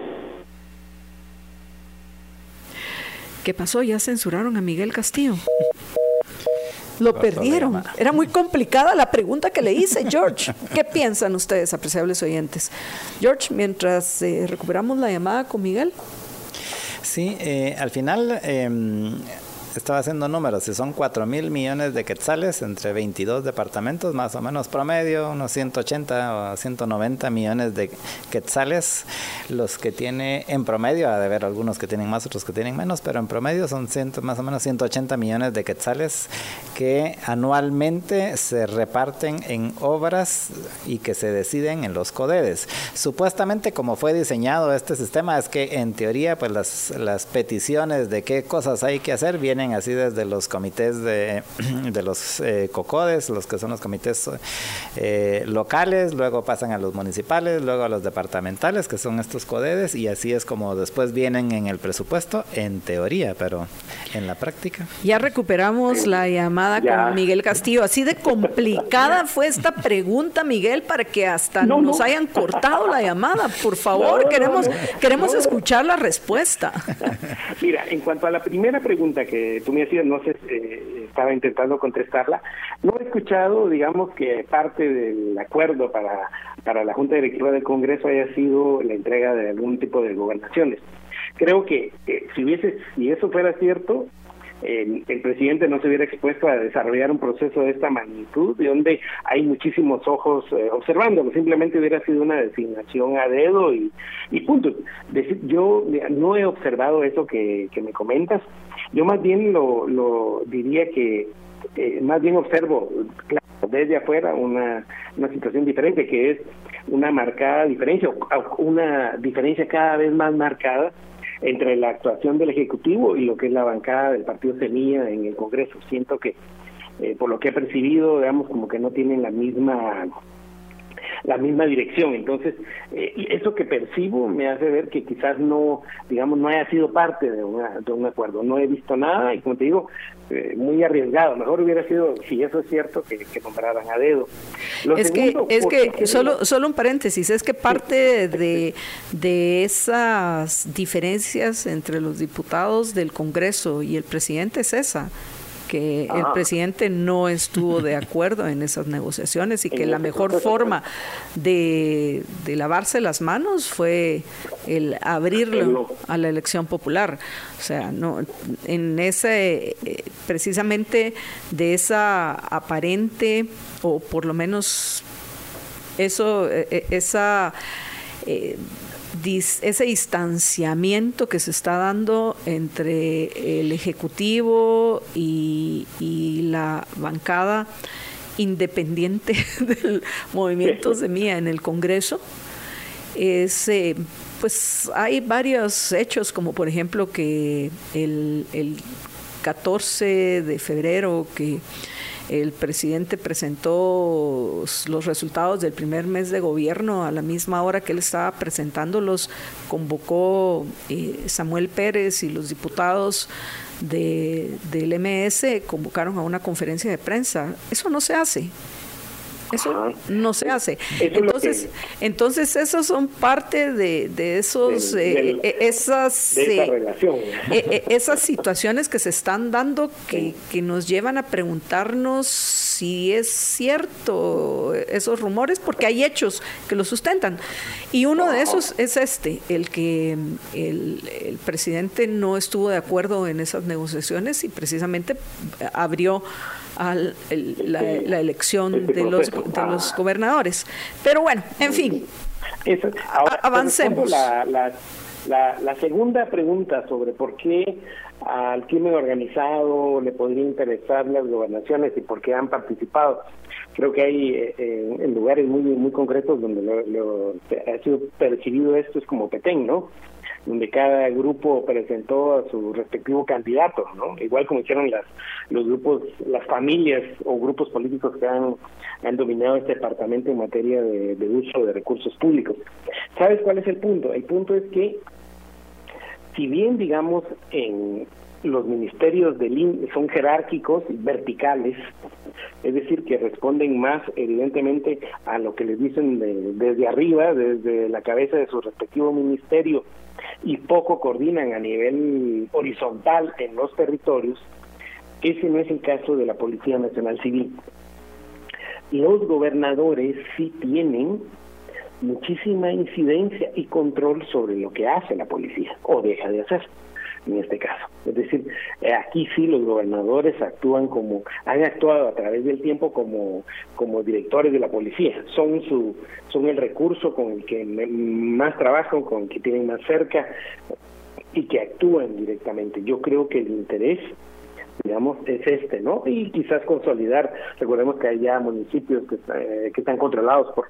S1: ¿Qué pasó? Ya censuraron a Miguel Castillo. Lo perdieron. Era muy complicada la pregunta que le hice, George. ¿Qué piensan ustedes, apreciables oyentes? George, mientras eh, recuperamos la llamada con Miguel.
S2: Sí, eh, al final em, estaba haciendo números, si son 4 mil millones de quetzales entre 22 departamentos, más o menos promedio, unos 180 o 190 millones de quetzales, los que tiene en promedio, ha de haber algunos que tienen más, otros que tienen menos, pero en promedio son más o menos 180 millones de quetzales que anualmente se reparten en obras y que se deciden en los CODEDES. Supuestamente como fue diseñado este sistema es que en teoría pues las, las peticiones de qué cosas hay que hacer vienen así desde los comités de, (clears throat) de los eh, COCODES, los que son los comités eh, locales, luego pasan a los municipales, luego a los departamentales, que son estos CODEDES, y así es como después vienen en el presupuesto, en teoría, pero en la práctica.
S1: Ya recuperamos la llamada con Miguel Castillo. Así de complicada (laughs) fue esta pregunta, Miguel, para que hasta nos hayan cortado la llamada. Por favor, queremos, queremos escuchar la respuesta. (laughs)
S3: Mira, en cuanto a la primera pregunta que tú me decías, no sé, eh, estaba intentando contestarla, no he escuchado, digamos, que parte del acuerdo para, para la Junta Directiva del Congreso haya sido la entrega de algún tipo de gobernaciones. Creo que eh, si hubiese, si eso fuera cierto, el, presidente no se hubiera expuesto a desarrollar un proceso de esta magnitud, de donde hay muchísimos ojos eh, observándolo, simplemente hubiera sido una designación a dedo y, y punto. yo no he observado eso que me comentas, yo más bien lo, lo diría que eh, más bien observo claro, desde afuera una, una situación diferente, que es una marcada diferencia, una diferencia cada vez más marcada entre la actuación del Ejecutivo y lo que es la bancada del Partido Semilla en el Congreso. Siento que, eh, por lo que he percibido, digamos, como que no tienen la misma la misma dirección. Entonces, eh, eso que percibo me hace ver que quizás no, digamos, no haya sido parte de, de un acuerdo. No he visto nada y, como te digo, eh, muy arriesgado. Mejor hubiera sido, si eso es cierto, que, que compraran a dedo.
S1: es que, es que solo, solo un paréntesis, es que parte de, de esas diferencias entre los diputados del Congreso y el presidente es esa que el presidente no estuvo de acuerdo en esas negociaciones y que la mejor forma de, lavarse las manos fue el abrirlo a la elección popular. O sea, no en ese eh, precisamente de esa aparente o por lo menos eso eh, eh, ese distanciamiento que se está dando entre el Ejecutivo y, la bancada independiente (laughs) del movimiento Semilla en el Congreso, es, eh, pues hay varios hechos, como por ejemplo que el, el 14 de febrero que el presidente presentó los resultados del primer mes de gobierno a la misma hora que él estaba presentándolos, convocó eh, Samuel Pérez y los diputados de, del MS convocaron a una conferencia de prensa. Eso no se hace. Eso no se hace. entonces, entonces esos son parte de, de esos, eh, eh, esas, eh, esas situaciones que se están dando que, que nos llevan a preguntarnos si es cierto esos rumores, porque hay hechos que lo sustentan. Y uno de esos es este, el que el, el presidente no estuvo de acuerdo en esas negociaciones y precisamente abrió a la, elección este de, los, de los gobernadores. Pero bueno, en fin, avancemos.
S3: La, la, la, segunda pregunta sobre por qué al crimen organizado le podría interesar las gobernaciones y por qué han participado. Creo que hay eh, en lugares muy muy concretos donde lo, ha sido percibido esto es como Petén, ¿no? Donde cada grupo presentó a su respectivo candidato, ¿no? Igual como hicieron las los grupos, las familias o grupos políticos que han, dominado este departamento en materia de uso de recursos públicos. ¿Sabes cuál es el punto? El punto es que si bien digamos en los ministerios del son jerárquicos y verticales, es decir, que responden más evidentemente a lo que les dicen desde arriba, desde la cabeza de su respectivo ministerio, y poco coordinan a nivel horizontal en los territorios, ese no es el caso de la Policía Nacional Civil. Los gobernadores sí tienen muchísima incidencia y control sobre lo que hace la policía o deja de hacer en este caso. Es decir, eh, aquí sí los gobernadores actúan como, han actuado a través del tiempo como, como directores de la policía. Son su, son el recurso con el que más trabajan, con el que tienen más cerca y que actúan directamente. Yo creo que el interés digamos, es este, ¿no? Y quizás consolidar, recordemos que hay ya municipios que, eh, que están controlados por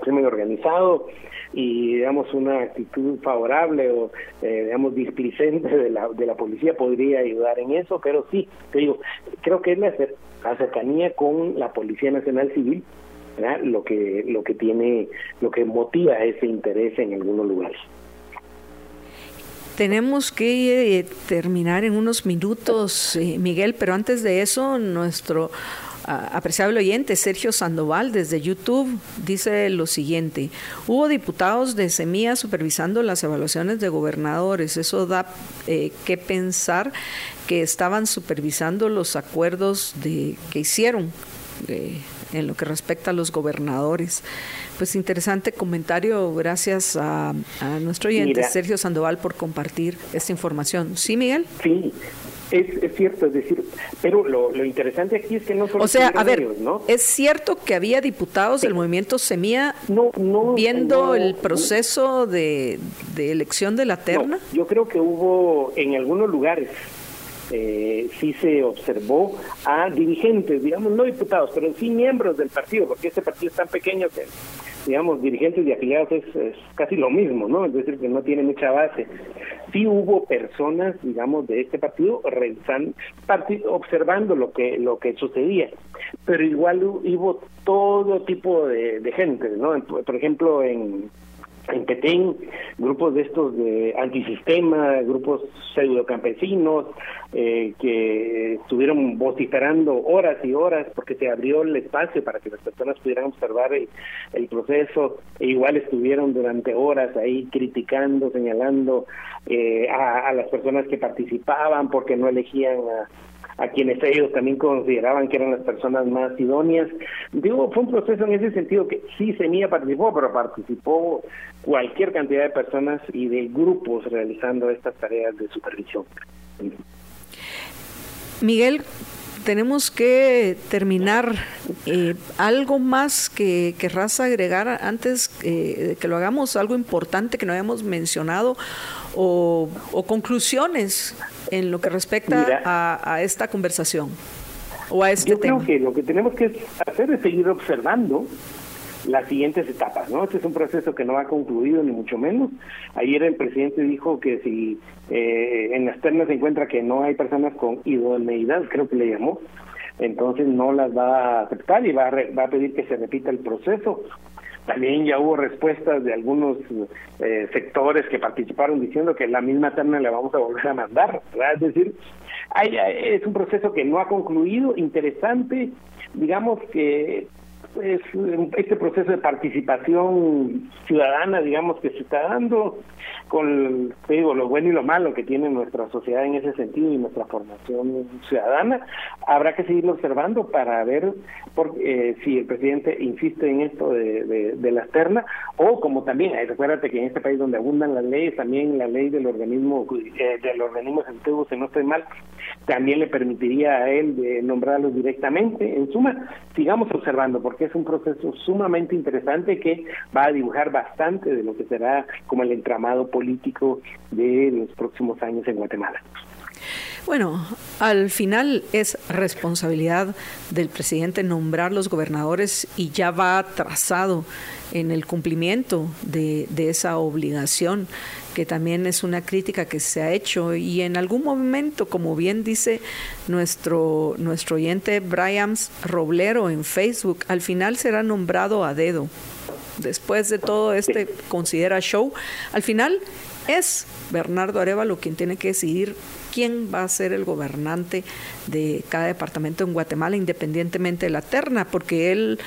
S3: crimen organizado y digamos una actitud favorable o eh, digamos displicente de la, de la policía podría ayudar en eso, pero sí, te digo, creo que es la, cercanía con la Policía Nacional Civil lo que lo que tiene lo que motiva ese interés en algunos lugares.
S1: Tenemos que eh, terminar en unos minutos, eh, Miguel, pero antes de eso, nuestro apreciable oyente, Sergio Sandoval, desde YouTube, dice lo siguiente. Hubo diputados de Semilla supervisando las evaluaciones de gobernadores. Eso da eh, que pensar que estaban supervisando los acuerdos de, que hicieron eh, en lo que respecta a los gobernadores. Pues interesante comentario, gracias a, nuestro oyente Sergio Sandoval por compartir esta información. ¿Sí, Miguel?
S3: Sí, es, cierto, es decir, pero lo, interesante aquí es que no
S1: son O sea, a ver, ¿no? ¿es cierto que había diputados del movimiento Semilla no, viendo el proceso de, elección de la terna?
S3: yo creo que hubo en algunos lugares, eh, sí se observó a dirigentes, digamos, no diputados, pero sí miembros del partido, porque este partido es tan pequeño que digamos, dirigentes y afiliados es, casi lo mismo, ¿no? Es decir, que no tiene mucha base. Sí hubo personas, digamos, de este partido revisando, observando lo que lo que sucedía, pero igual hubo todo tipo de, de gente, ¿no? Por ejemplo, en en Petén, grupos de estos de antisistema, grupos pseudocampesinos, eh, que estuvieron vociferando horas y horas porque se abrió el espacio para que las personas pudieran observar el, proceso, e igual estuvieron durante horas ahí criticando, señalando eh, a, a las personas que participaban porque no elegían a a quienes ellos también consideraban que eran las personas más idóneas. Digo, fue un proceso en ese sentido que sí Semilla participó, pero participó cualquier cantidad de personas y de grupos realizando estas tareas de supervisión.
S1: Miguel, tenemos que terminar. Eh, ¿Algo más que querrás agregar antes eh, que lo hagamos? ¿Algo importante que no hayamos mencionado? ¿O, conclusiones en lo que respecta a, esta conversación? ¿O a este
S3: yo creo que lo que tenemos que hacer es seguir observando las siguientes etapas, ¿no? Este es un proceso que no ha concluido ni mucho menos. Ayer el presidente dijo que si eh, en las ternas se encuentra que no hay personas con idoneidad, creo que le llamó, entonces no las va a aceptar y va a, va a pedir que se repita el proceso. También ya hubo respuestas de algunos eh, sectores que participaron diciendo que la misma terna le vamos a volver a mandar, ¿verdad? Es decir, hay, es un proceso que no ha concluido, interesante, digamos que pues, este proceso de participación ciudadana, digamos, que se está dando, con te digo, lo bueno y lo malo que tiene nuestra sociedad en ese sentido y nuestra formación ciudadana, habrá que seguirlo observando para ver por, eh, si el presidente insiste en esto de, de, de la externa o como también, eh, recuérdate que en este país donde abundan las leyes, también la ley del organismo eh, del organismo ejecutivo, si no estoy mal, también le permitiría a él de nombrarlos directamente. En suma, sigamos observando porque es un proceso sumamente interesante que va a dibujar bastante de lo que será como el entramado político de los próximos años en Guatemala.
S1: Bueno, al final es responsabilidad del presidente nombrar los gobernadores y ya va trazado en el cumplimiento de, de, esa obligación, que también es una crítica que se ha hecho y en algún momento, como bien dice nuestro, nuestro oyente Brian Roblero en Facebook, al final será nombrado a dedo. Después de todo este considera show, al final es Bernardo Arevalo quien tiene que decidir quién va a ser el gobernante de cada departamento en Guatemala, independientemente de la terna, porque él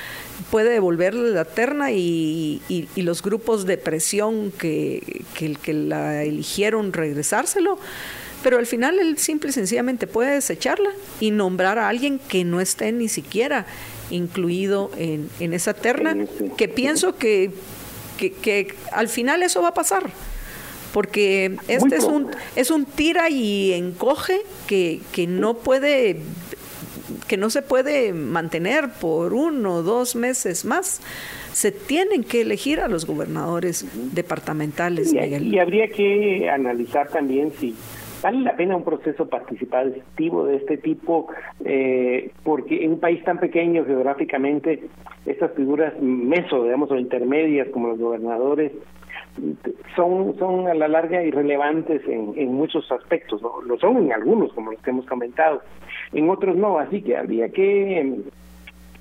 S1: puede devolverle la terna y, y, y los grupos de presión que, que, que la eligieron regresárselo pero al final él simple y sencillamente puede desecharla y nombrar a alguien que no esté ni siquiera incluido en, en esa terna, que pienso que, que, que, al final eso va a pasar porque este es un, es un tira y encoge que, que no puede que no se puede mantener por uno o dos meses más. Se tienen que elegir a los gobernadores departamentales.
S3: Y, y habría que analizar también si vale la pena un proceso participativo de este tipo, eh, porque en un país tan pequeño geográficamente, estas figuras meso, digamos, o intermedias como los gobernadores, son son a la larga irrelevantes en, en muchos aspectos, ¿no? lo son en algunos, como los que hemos comentado, en otros no, así que habría que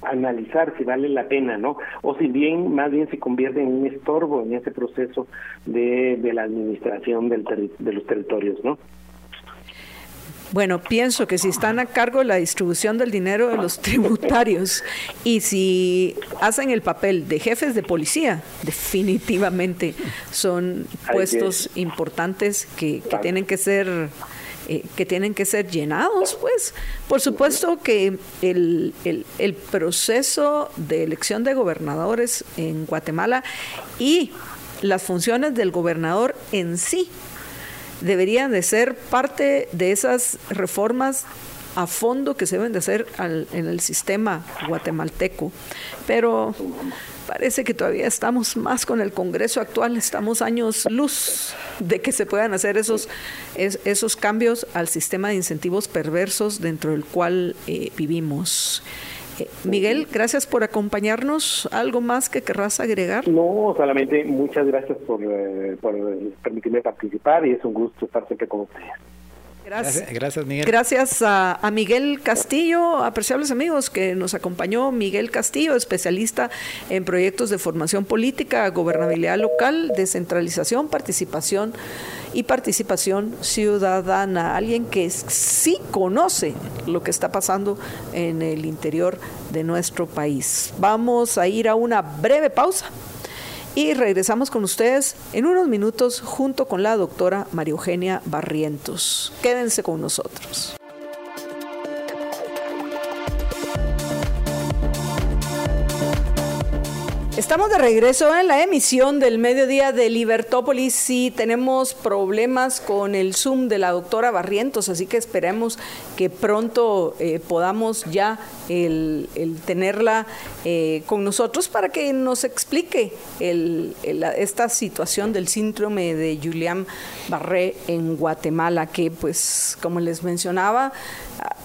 S3: analizar si vale la pena, ¿no? O si bien, más bien se convierte en un estorbo en ese proceso de, de la administración del de los territorios, ¿no?
S1: Bueno, pienso que si están a cargo de la distribución del dinero de los (laughs) tributarios y si hacen el papel de jefes de policía, definitivamente son puestos importantes que, que tienen que ser eh, que tienen que ser llenados, pues. Por supuesto que el, el, el, proceso de elección de gobernadores en Guatemala y las funciones del gobernador en sí deberían de ser parte de esas reformas a fondo que se deben de hacer en el sistema guatemalteco. Pero parece que todavía estamos más con el Congreso actual, estamos años luz de que se puedan hacer esos, es, esos cambios al sistema de incentivos perversos dentro del cual eh, vivimos. Eh, Miguel, gracias por acompañarnos. ¿Algo más que querrás agregar?
S3: No, solamente muchas gracias por, eh, por permitirme participar y es un gusto estar siempre con ustedes.
S1: Gracias, gracias, Miguel. Gracias a, a, Miguel Castillo, apreciables amigos, que nos acompañó Miguel Castillo, especialista en proyectos de formación política, gobernabilidad local, descentralización, participación y participación ciudadana. Alguien que sí conoce lo que está pasando en el interior de nuestro país. Vamos a ir a una breve pausa y regresamos con ustedes en unos minutos junto con la doctora María Eugenia Barrientos. Quédense con nosotros. Estamos de regreso en la emisión del mediodía de Libertópolis. Sí, tenemos problemas con el Zoom de la doctora Barrientos, así que esperemos que pronto eh, podamos ya el, tenerla eh, con nosotros para que nos explique el, esta situación del síndrome de Julián Barré en Guatemala, que pues como les mencionaba,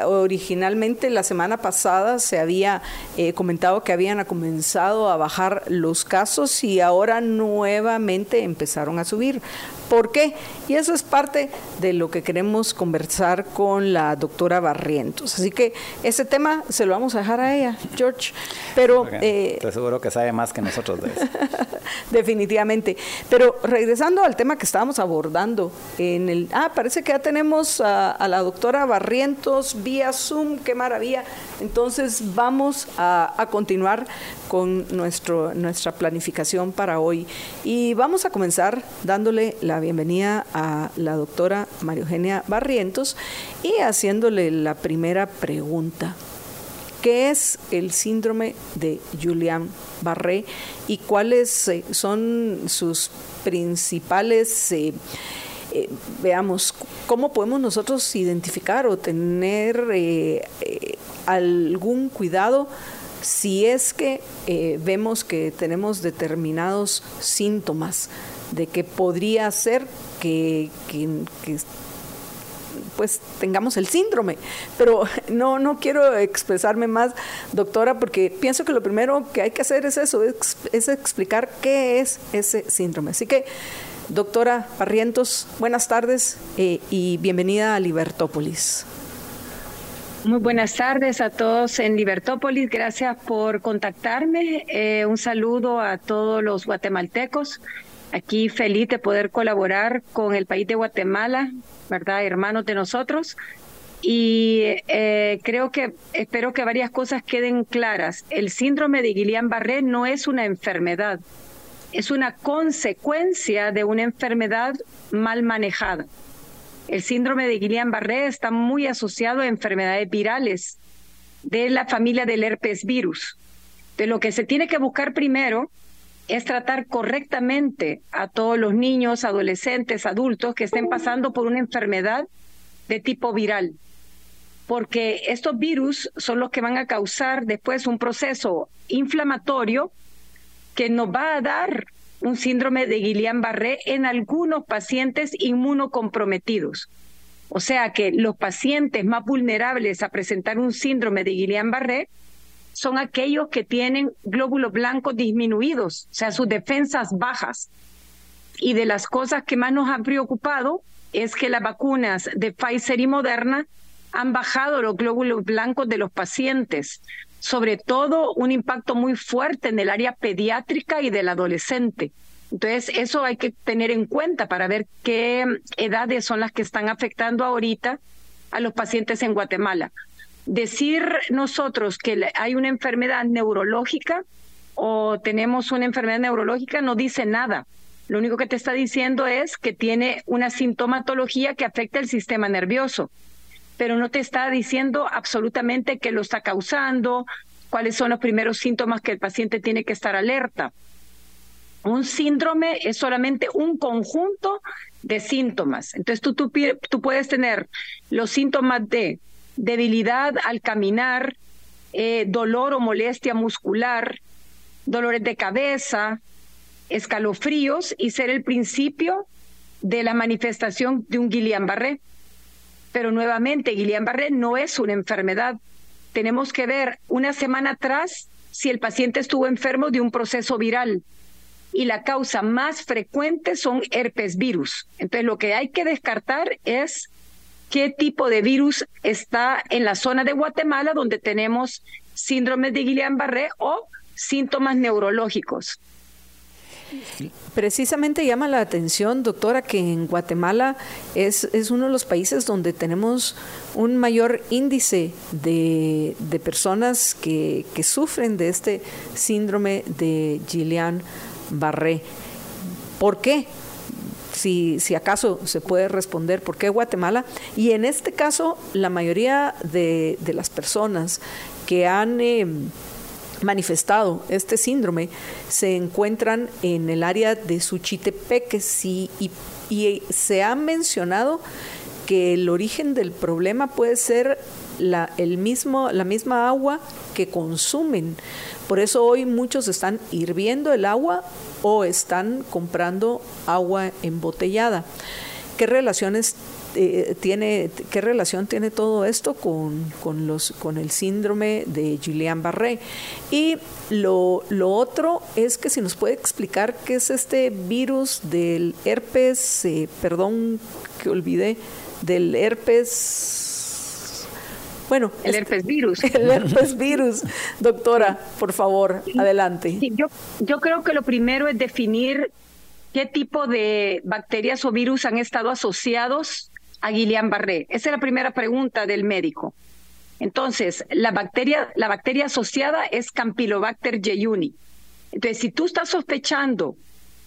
S1: originalmente la semana pasada se había eh, comentado que habían comenzado a bajar los casos y ahora nuevamente empezaron a subir. ¿Por qué? Y eso es parte de lo que queremos conversar con la doctora Barrientos. Así que ese tema se lo vamos a dejar a ella, George. Pero
S2: eh, te aseguro que sabe más que nosotros de eso. (laughs)
S1: definitivamente. Pero regresando al tema que estábamos abordando, en el, ah, parece que ya tenemos a, la doctora Barrientos vía Zoom, qué maravilla. Entonces vamos a, a continuar con nuestro, nuestra planificación para hoy. Y vamos a comenzar dándole la bienvenida a la doctora María Eugenia Barrientos y haciéndole la primera pregunta. ¿Qué es el síndrome de Julián Barré y cuáles eh, son sus principales, eh, eh, veamos, cómo podemos nosotros identificar o tener algún cuidado si es que vemos que tenemos determinados síntomas de que podría ser que, que, pues tengamos el síndrome. Pero (laughs) no, no quiero expresarme más, doctora, porque pienso que lo primero que hay que hacer es eso, es, explicar qué es ese síndrome. Así que, doctora Parrientos, buenas tardes eh, y bienvenida a Libertópolis.
S4: Muy buenas tardes a todos en Libertópolis. Gracias por contactarme. Eh, un saludo a todos los guatemaltecos. Aquí feliz de poder colaborar con el país de Guatemala ¿verdad? Hermanos de nosotros. Y eh, creo que, espero que varias cosas queden claras. El síndrome de Guillain-Barré no es una enfermedad, es una consecuencia de una enfermedad mal manejada. El síndrome de Guillain-Barré está muy asociado a enfermedades virales de la familia del herpes virus. De lo que se tiene que buscar primero es tratar correctamente a todos los niños, adolescentes, adultos que estén pasando por una enfermedad de tipo viral. Porque estos virus son los que van a causar después un proceso inflamatorio que nos va a dar un síndrome de Guillain-Barré en algunos pacientes inmunocomprometidos. O sea que los pacientes más vulnerables a presentar un síndrome de Guillain-Barré son aquellos que tienen glóbulos blancos disminuidos, o sea, sus defensas bajas. Y de las cosas que más nos han preocupado es que las vacunas de Pfizer y Moderna han bajado los glóbulos blancos de los pacientes, sobre todo un impacto muy fuerte en el área pediátrica y del adolescente. Entonces, eso hay que tener en cuenta para ver qué edades son las que están afectando ahorita a los pacientes en Guatemala decir nosotros que hay una enfermedad neurológica o tenemos una enfermedad neurológica no dice nada. Lo único que te está diciendo es que tiene una sintomatología que afecta el sistema nervioso, pero no te está diciendo absolutamente qué lo está causando, cuáles son los primeros síntomas que el paciente tiene que estar alerta. Un síndrome es solamente un conjunto de síntomas. Entonces tú, tú, tú puedes tener los síntomas de debilidad al caminar, eh, dolor o molestia muscular, dolores de cabeza, escalofríos y ser el principio de la manifestación de un Guillain-Barré. Pero nuevamente, Guillain-Barré no es una enfermedad. Tenemos que ver una semana atrás si el paciente estuvo enfermo de un proceso viral y la causa más frecuente son herpes virus. Entonces, lo que hay que descartar es qué tipo de virus está en la zona de Guatemala donde tenemos síndrome de Guillain-Barré o síntomas neurológicos.
S1: Precisamente llama la atención, doctora, que en Guatemala es, es uno de los países donde tenemos un mayor índice de, de personas que, que, sufren de este síndrome de Guillain-Barré. ¿Por qué? Si, si acaso se puede responder por qué Guatemala. Y en este caso, la mayoría de, de las personas que han eh, manifestado este síndrome se encuentran en el área de Suchitepeque y, y, y se ha mencionado que el origen del problema puede ser la, el mismo, la misma agua que consumen. Por eso hoy muchos están hirviendo el agua o están comprando agua embotellada. ¿Qué relaciones eh, tiene, qué relación tiene todo esto con, con, los, con el síndrome de Julian Barré? Y lo, lo, otro es que si nos puede explicar qué es este virus del herpes, eh, perdón que olvidé, del herpes Bueno,
S4: el herpes virus. (laughs)
S1: El herpes virus. Doctora, por favor, adelante.
S4: yo, yo creo que lo primero es definir qué tipo de bacterias o virus han estado asociados a Guillain-Barré. Esa es la primera pregunta del médico. Entonces, la bacteria, la bacteria asociada es Campylobacter jejuni. Entonces, si tú estás sospechando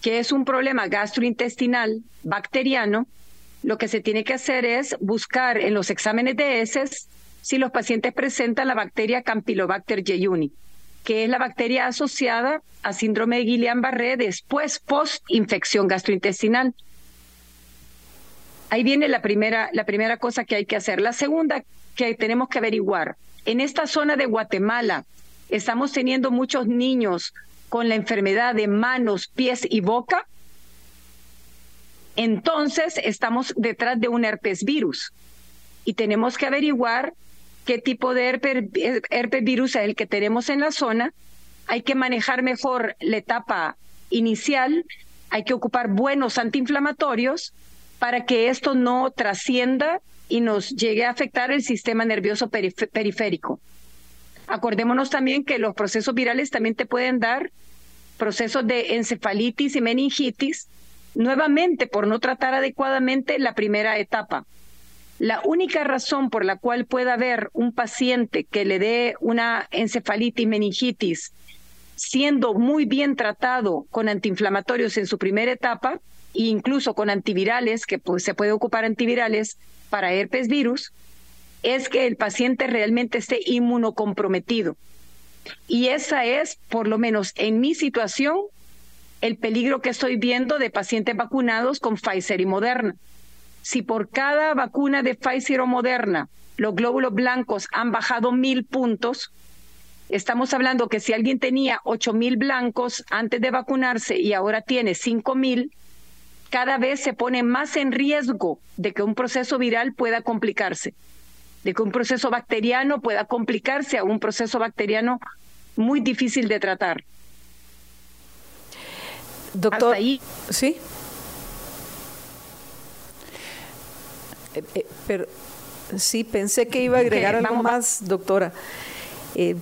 S4: que es un problema gastrointestinal bacteriano, lo que se tiene que hacer es buscar en los exámenes de heces si los pacientes presentan la bacteria Campylobacter jejuni, que es la bacteria asociada a síndrome de Guillain-Barré después post-infección gastrointestinal. Ahí viene la primera, la primera cosa que hay que hacer. La segunda que tenemos que averiguar, en esta zona de Guatemala estamos teniendo muchos niños con la enfermedad de manos, pies y boca, entonces estamos detrás de un herpes virus y tenemos que averiguar qué tipo de herpes, virus es el que tenemos en la zona. Hay que manejar mejor la etapa inicial, hay que ocupar buenos antiinflamatorios para que esto no trascienda y nos llegue a afectar el sistema nervioso periférico. Acordémonos también que los procesos virales también te pueden dar procesos de encefalitis y meningitis, nuevamente por no tratar adecuadamente la primera etapa. La única razón por la cual pueda haber un paciente que le dé una encefalitis, meningitis, siendo muy bien tratado con antiinflamatorios en su primera etapa, e incluso con antivirales, que pues, se puede ocupar antivirales para herpes virus, es que el paciente realmente esté inmunocomprometido. Y esa es, por lo menos en mi situación, el peligro que estoy viendo de pacientes vacunados con Pfizer y Moderna. Si por cada vacuna de Pfizer o Moderna los glóbulos blancos han bajado mil puntos, estamos hablando que si alguien tenía ocho mil blancos antes de vacunarse y ahora tiene cinco mil, cada vez se pone más en riesgo de que un proceso viral pueda complicarse, de que un proceso bacteriano pueda complicarse a un proceso bacteriano muy difícil de tratar.
S1: Doctor, ahí. ¿sí? Eh, eh, pero sí, pensé que iba a agregar algo más, doctora. Eh,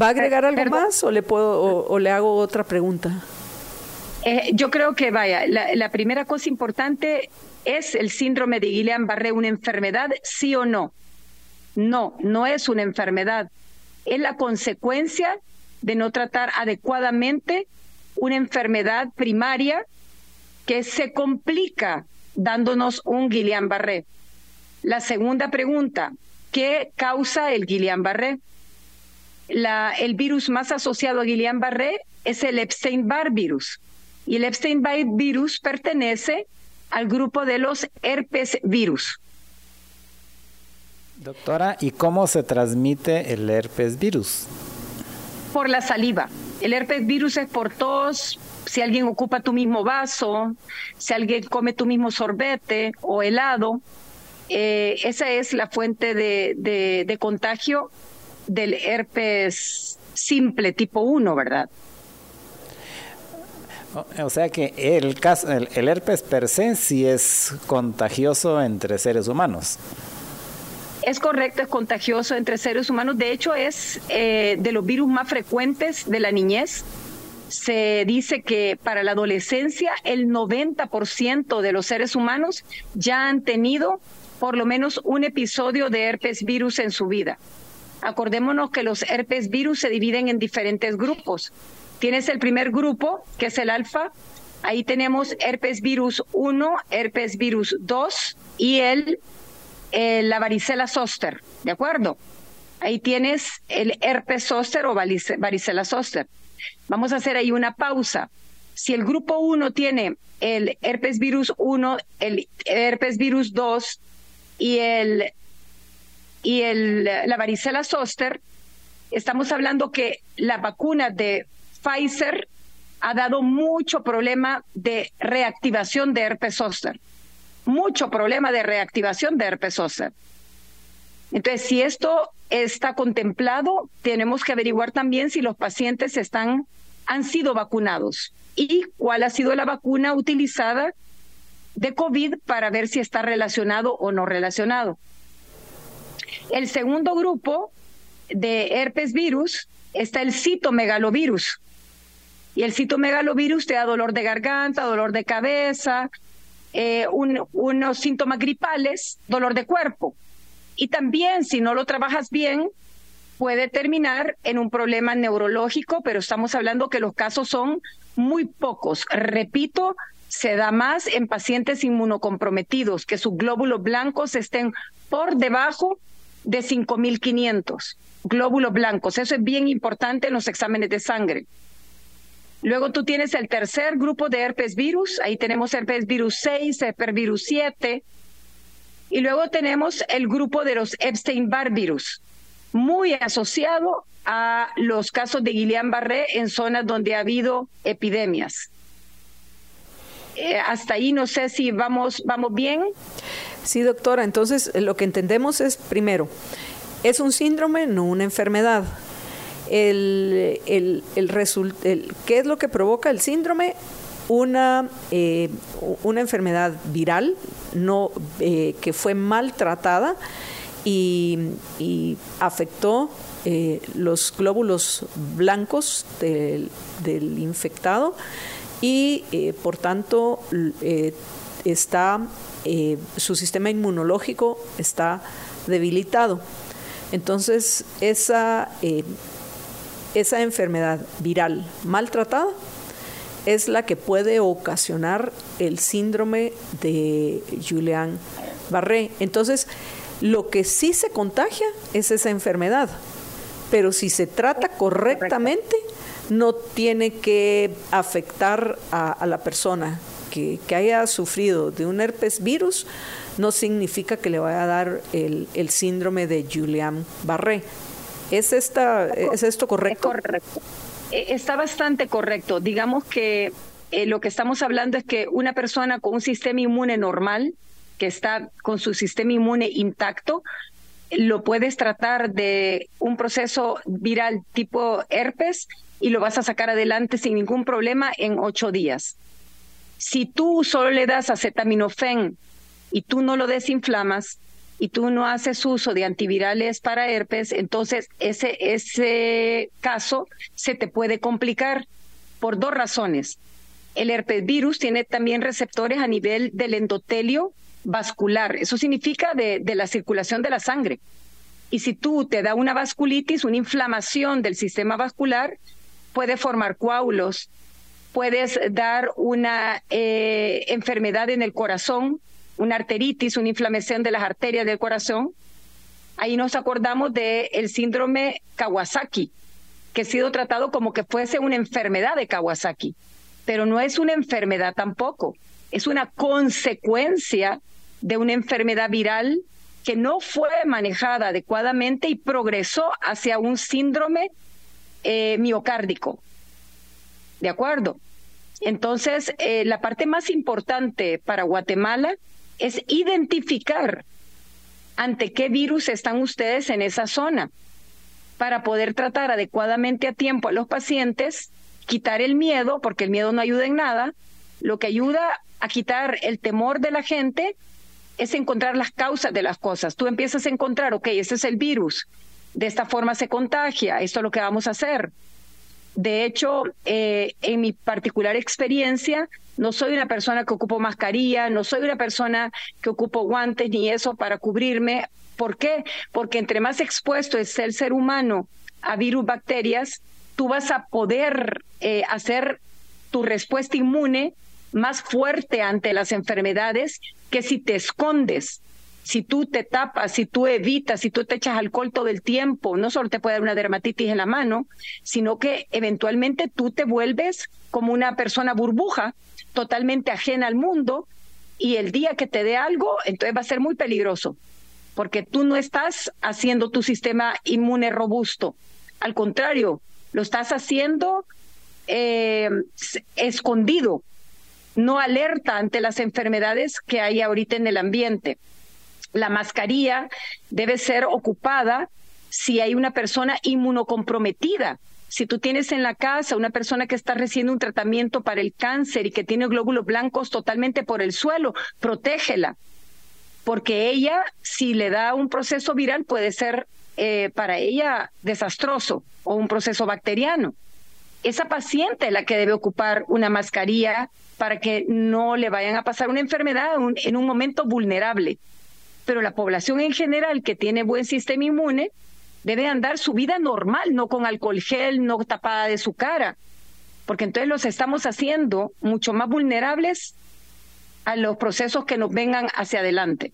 S1: ¿Va a agregar algo más o le puedo o, le hago otra pregunta?
S4: yo creo que vaya, la, la, primera cosa importante es el síndrome de Guillain-Barré una enfermedad, sí o no. No, no es una enfermedad. Es la consecuencia de no tratar adecuadamente una enfermedad primaria que se complica dándonos un Guillain-Barré. La segunda pregunta, ¿qué causa el Guillain-Barré? el virus más asociado a Guillain-Barré es el Epstein-Barr virus. Y el Epstein-Barr virus pertenece al grupo de los herpes virus.
S2: Doctora, ¿y cómo se transmite el herpes virus?
S4: Por la saliva. El herpes virus es por tos, si alguien ocupa tu mismo vaso, si alguien come tu mismo sorbete o helado. Eh, esa es la fuente de, contagio del herpes simple tipo 1, ¿verdad?
S2: O sea que el, caso, el, herpes per se sí es contagioso entre seres humanos.
S4: Es correcto, es contagioso entre seres humanos. De hecho, es eh, de los virus más frecuentes de la niñez. Se dice que para la adolescencia el 90% de los seres humanos ya han tenido por lo menos un episodio de herpes virus en su vida. Acordémonos que los herpes virus se dividen en diferentes grupos. Tienes el primer grupo, que es el alfa. Ahí tenemos herpes virus 1, herpes virus 2 y el eh, la varicela zoster, ¿de acuerdo? Ahí tienes el herpes zoster o varicela zoster. Vamos a hacer ahí una pausa. Si el grupo 1 tiene el herpes virus 1, el herpes virus 2 y el y el, la varicela zoster, estamos hablando que la vacuna de Pfizer ha dado mucho problema de reactivación de herpes zoster mucho problema de reactivación de herpes zóster. Entonces, si esto está contemplado, tenemos que averiguar también si los pacientes están, han sido vacunados y cuál ha sido la vacuna utilizada de COVID para ver si está relacionado o no relacionado. El segundo grupo de herpes virus está el citomegalovirus. Y el citomegalovirus te da dolor de garganta, dolor de cabeza, eh, unos síntomas gripales, dolor de cuerpo. Y también, si no lo trabajas bien, puede terminar en un problema neurológico, pero estamos hablando que los casos son muy pocos. Repito, se da más en pacientes inmunocomprometidos, que sus glóbulos blancos estén por debajo de 5.500 glóbulos blancos. Eso es bien importante en los exámenes de sangre. Luego tú tienes el tercer grupo de herpes virus, ahí tenemos herpes virus 6, herpes virus 7, y luego tenemos el grupo de los Epstein-Barr virus, muy asociado a los casos de Guillain-Barré en zonas donde ha habido epidemias. Eh, hasta ahí no sé si vamos, vamos bien.
S1: Sí, doctora. Entonces, lo que entendemos es, primero, es un síndrome, no una enfermedad. El, el, el, ¿Qué es lo que provoca el síndrome? Una, eh, una enfermedad viral no, eh, que fue maltratada y, afectó los glóbulos blancos del, infectado y eh, por tanto eh, está eh, su sistema inmunológico está debilitado. Entonces esa, esa enfermedad viral maltratada es la que puede ocasionar el síndrome de Julian Barré. Entonces, lo que sí se contagia es esa enfermedad, pero si se trata correctamente, no tiene que afectar a, la persona que, haya sufrido de un herpes virus, no significa que le vaya a dar el, síndrome de Julian Barré. ¿Es, esta, ¿Es esto correcto?
S4: correcto. E, está bastante correcto. Digamos que eh, lo que estamos hablando es que una persona con un sistema inmune normal, que está con su sistema inmune intacto, lo puedes tratar de un proceso viral tipo herpes y lo vas a sacar adelante sin ningún problema en ocho días. Si tú solo le das acetaminofén y tú no lo desinflamas y tú no haces uso de antivirales para herpes, entonces ese, ese caso se te puede complicar por dos razones. El herpes virus tiene también receptores a nivel del endotelio vascular. Eso significa de, de la circulación de la sangre. Y si tú te da una vasculitis, una inflamación del sistema vascular, puede formar coágulos, puedes dar una eh, enfermedad en el corazón, una arteritis, una inflamación de las arterias del corazón. Ahí nos acordamos del el síndrome Kawasaki, que ha sido tratado como que fuese una enfermedad de Kawasaki, pero no es una enfermedad tampoco, es una consecuencia de una enfermedad viral que no fue manejada adecuadamente y progresó hacia un síndrome eh, miocárdico. ¿De acuerdo? Entonces, eh, la parte más importante para Guatemala es identificar ante qué virus están ustedes en esa zona para poder tratar adecuadamente a tiempo a los pacientes, quitar el miedo, porque el miedo no ayuda en nada, lo que ayuda a quitar el temor de la gente es encontrar las causas de las cosas. Tú empiezas a encontrar, ok, ese es el virus, de esta forma se contagia, esto es lo que vamos a hacer. De hecho, eh, en mi particular experiencia, no soy una persona que ocupo mascarilla, no soy una persona que ocupo guantes ni eso para cubrirme. ¿Por qué? Porque entre más expuesto es el ser humano a virus, bacterias, tú vas a poder eh, hacer tu respuesta inmune más fuerte ante las enfermedades que si te escondes si tú te tapas, si tú evitas, si tú te echas alcohol todo el tiempo, no solo te puede dar una dermatitis en la mano, sino que eventualmente tú te vuelves como una persona burbuja, totalmente ajena al mundo, y el día que te dé algo, entonces va a ser muy peligroso, porque tú no estás haciendo tu sistema inmune robusto, al contrario, lo estás haciendo eh, escondido, no alerta ante las enfermedades que hay ahorita en el ambiente la mascarilla debe ser ocupada si hay una persona inmunocomprometida. Si tú tienes en la casa una persona que está recibiendo un tratamiento para el cáncer y que tiene glóbulos blancos totalmente por el suelo, protégela. porque ella, si le da un proceso viral, puede ser eh, para ella desastroso o un proceso bacteriano. Esa paciente es la que debe ocupar una mascarilla para que no le vayan a pasar una enfermedad en un momento vulnerable. Pero la población en general que tiene buen sistema inmune debe andar su vida normal, no con alcohol gel, no tapada de su cara, porque entonces los estamos haciendo mucho más vulnerables a los procesos que nos vengan hacia adelante.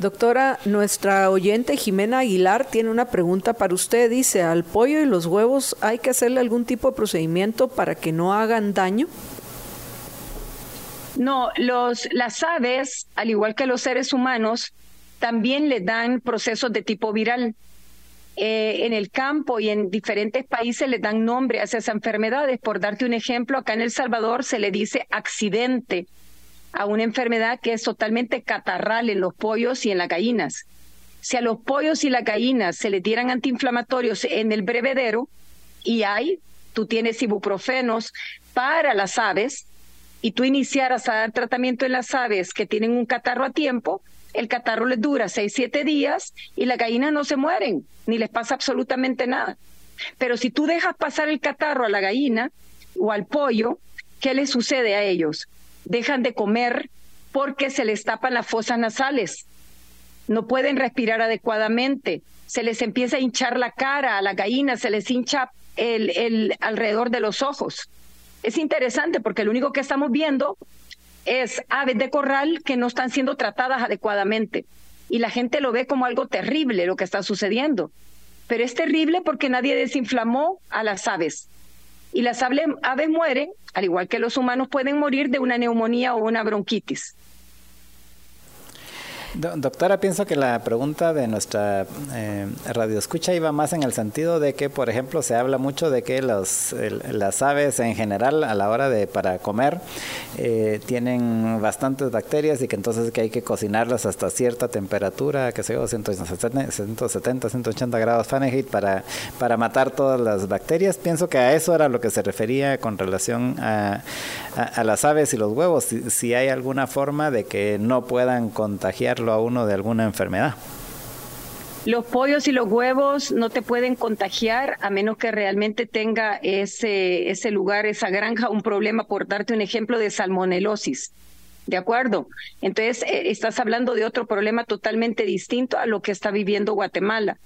S1: Doctora, nuestra oyente Jimena Aguilar tiene una pregunta para usted. Dice, ¿al pollo y los huevos hay que hacerle algún tipo de procedimiento para que no hagan daño?
S4: No, los, las aves, al igual que los seres humanos, también le dan procesos de tipo viral. Eh, en el campo y en diferentes países le dan nombre a esas enfermedades. Por darte un ejemplo, acá en El Salvador se le dice accidente a una enfermedad que es totalmente catarral en los pollos y en las gallinas. Si a los pollos y las gallinas se le dieran antiinflamatorios en el brevedero, y hay, tú tienes ibuprofenos para las aves, y tú iniciaras a dar tratamiento en las aves que tienen un catarro a tiempo, el catarro les dura seis, siete días y las gallinas no se mueren, ni les pasa absolutamente nada. Pero si tú dejas pasar el catarro a la gallina o al pollo, ¿qué les sucede a ellos? Dejan de comer porque se les tapan las fosas nasales, no pueden respirar adecuadamente, se les empieza a hinchar la cara a la gallina, se les hincha el, el alrededor de los ojos. Es interesante porque lo único que estamos viendo es aves de corral que no están siendo tratadas adecuadamente. Y la gente lo ve como algo terrible lo que está sucediendo. Pero es terrible porque nadie desinflamó a las aves. Y las aves mueren, al igual que los humanos pueden morir de una neumonía o una bronquitis.
S2: Doctora, pienso que la pregunta de nuestra eh, radioescucha iba más en el sentido de que, por ejemplo, se habla mucho de que los, las aves en general a la hora de para comer eh, tienen bastantes bacterias y que entonces que hay que cocinarlas hasta cierta temperatura, que sé 170, 180 grados Fahrenheit para, para matar todas las bacterias. Pienso que a eso era lo que se refería con relación a, a, las aves y los huevos, si, si hay alguna forma de que no puedan contagiar a uno de alguna enfermedad.
S4: Los pollos y los huevos no te pueden contagiar a menos que realmente tenga ese, ese lugar, esa granja, un problema, por darte un ejemplo de salmonelosis. ¿De acuerdo? Entonces, eh, estás hablando de otro problema totalmente distinto a lo que está viviendo Guatemala.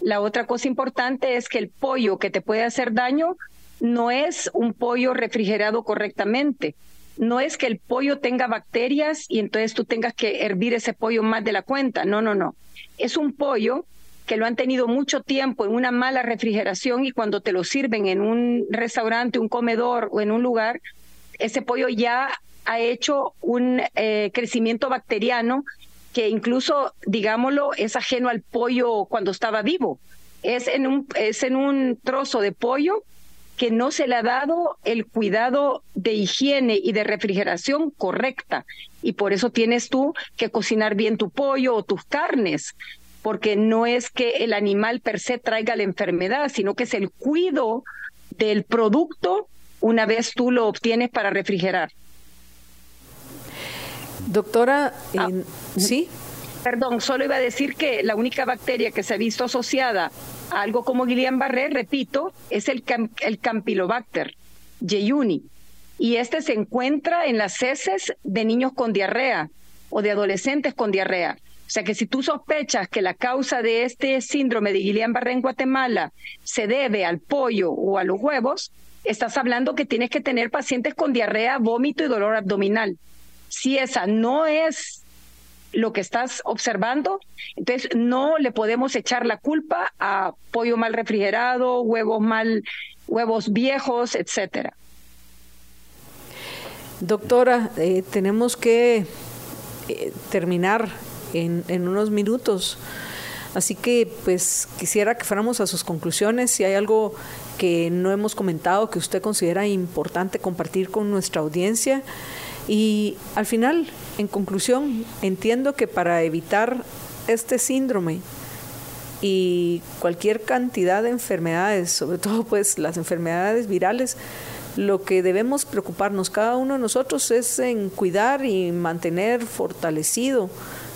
S4: La otra cosa importante es que el pollo que te puede hacer daño no es un pollo refrigerado correctamente no es que el pollo tenga bacterias y entonces tú tengas que hervir ese pollo más de la cuenta. No, no, no. Es un pollo que lo han tenido mucho tiempo en una mala refrigeración y cuando te lo sirven en un restaurante, un comedor o en un lugar, ese pollo ya ha hecho un eh, crecimiento bacteriano que incluso, digámoslo, es ajeno al pollo cuando estaba vivo. Es en un, es en un trozo de pollo que no se le ha dado el cuidado de higiene y de refrigeración correcta. Y por eso tienes tú que cocinar bien tu pollo o tus carnes, porque no es que el animal per se traiga la enfermedad, sino que es el cuido del producto una vez tú lo obtienes para refrigerar.
S1: Doctora, ah, ¿sí?
S4: Perdón, solo iba a decir que la única bacteria que se ha visto asociada a algo como Guillain-Barré, repito, es el, el Campylobacter jejuni. Y este se encuentra en las heces de niños con diarrea o de adolescentes con diarrea. O sea que si tú sospechas que la causa de este síndrome de Guillain-Barré en Guatemala se debe al pollo o a los huevos, estás hablando que tienes que tener pacientes con diarrea, vómito y dolor abdominal. Si esa no es lo que estás observando. Entonces, no le podemos echar la culpa a pollo mal refrigerado, huevos mal, huevos viejos, etcétera.
S1: Doctora, eh, tenemos que eh, terminar en, en unos minutos. Así que pues quisiera que fuéramos a sus conclusiones, si hay algo que no hemos comentado que usted considera importante compartir con nuestra audiencia. Y al final, en conclusión, entiendo que para evitar este síndrome y cualquier cantidad de enfermedades, sobre todo pues las enfermedades virales, lo que debemos preocuparnos cada uno de nosotros es en cuidar y mantener fortalecido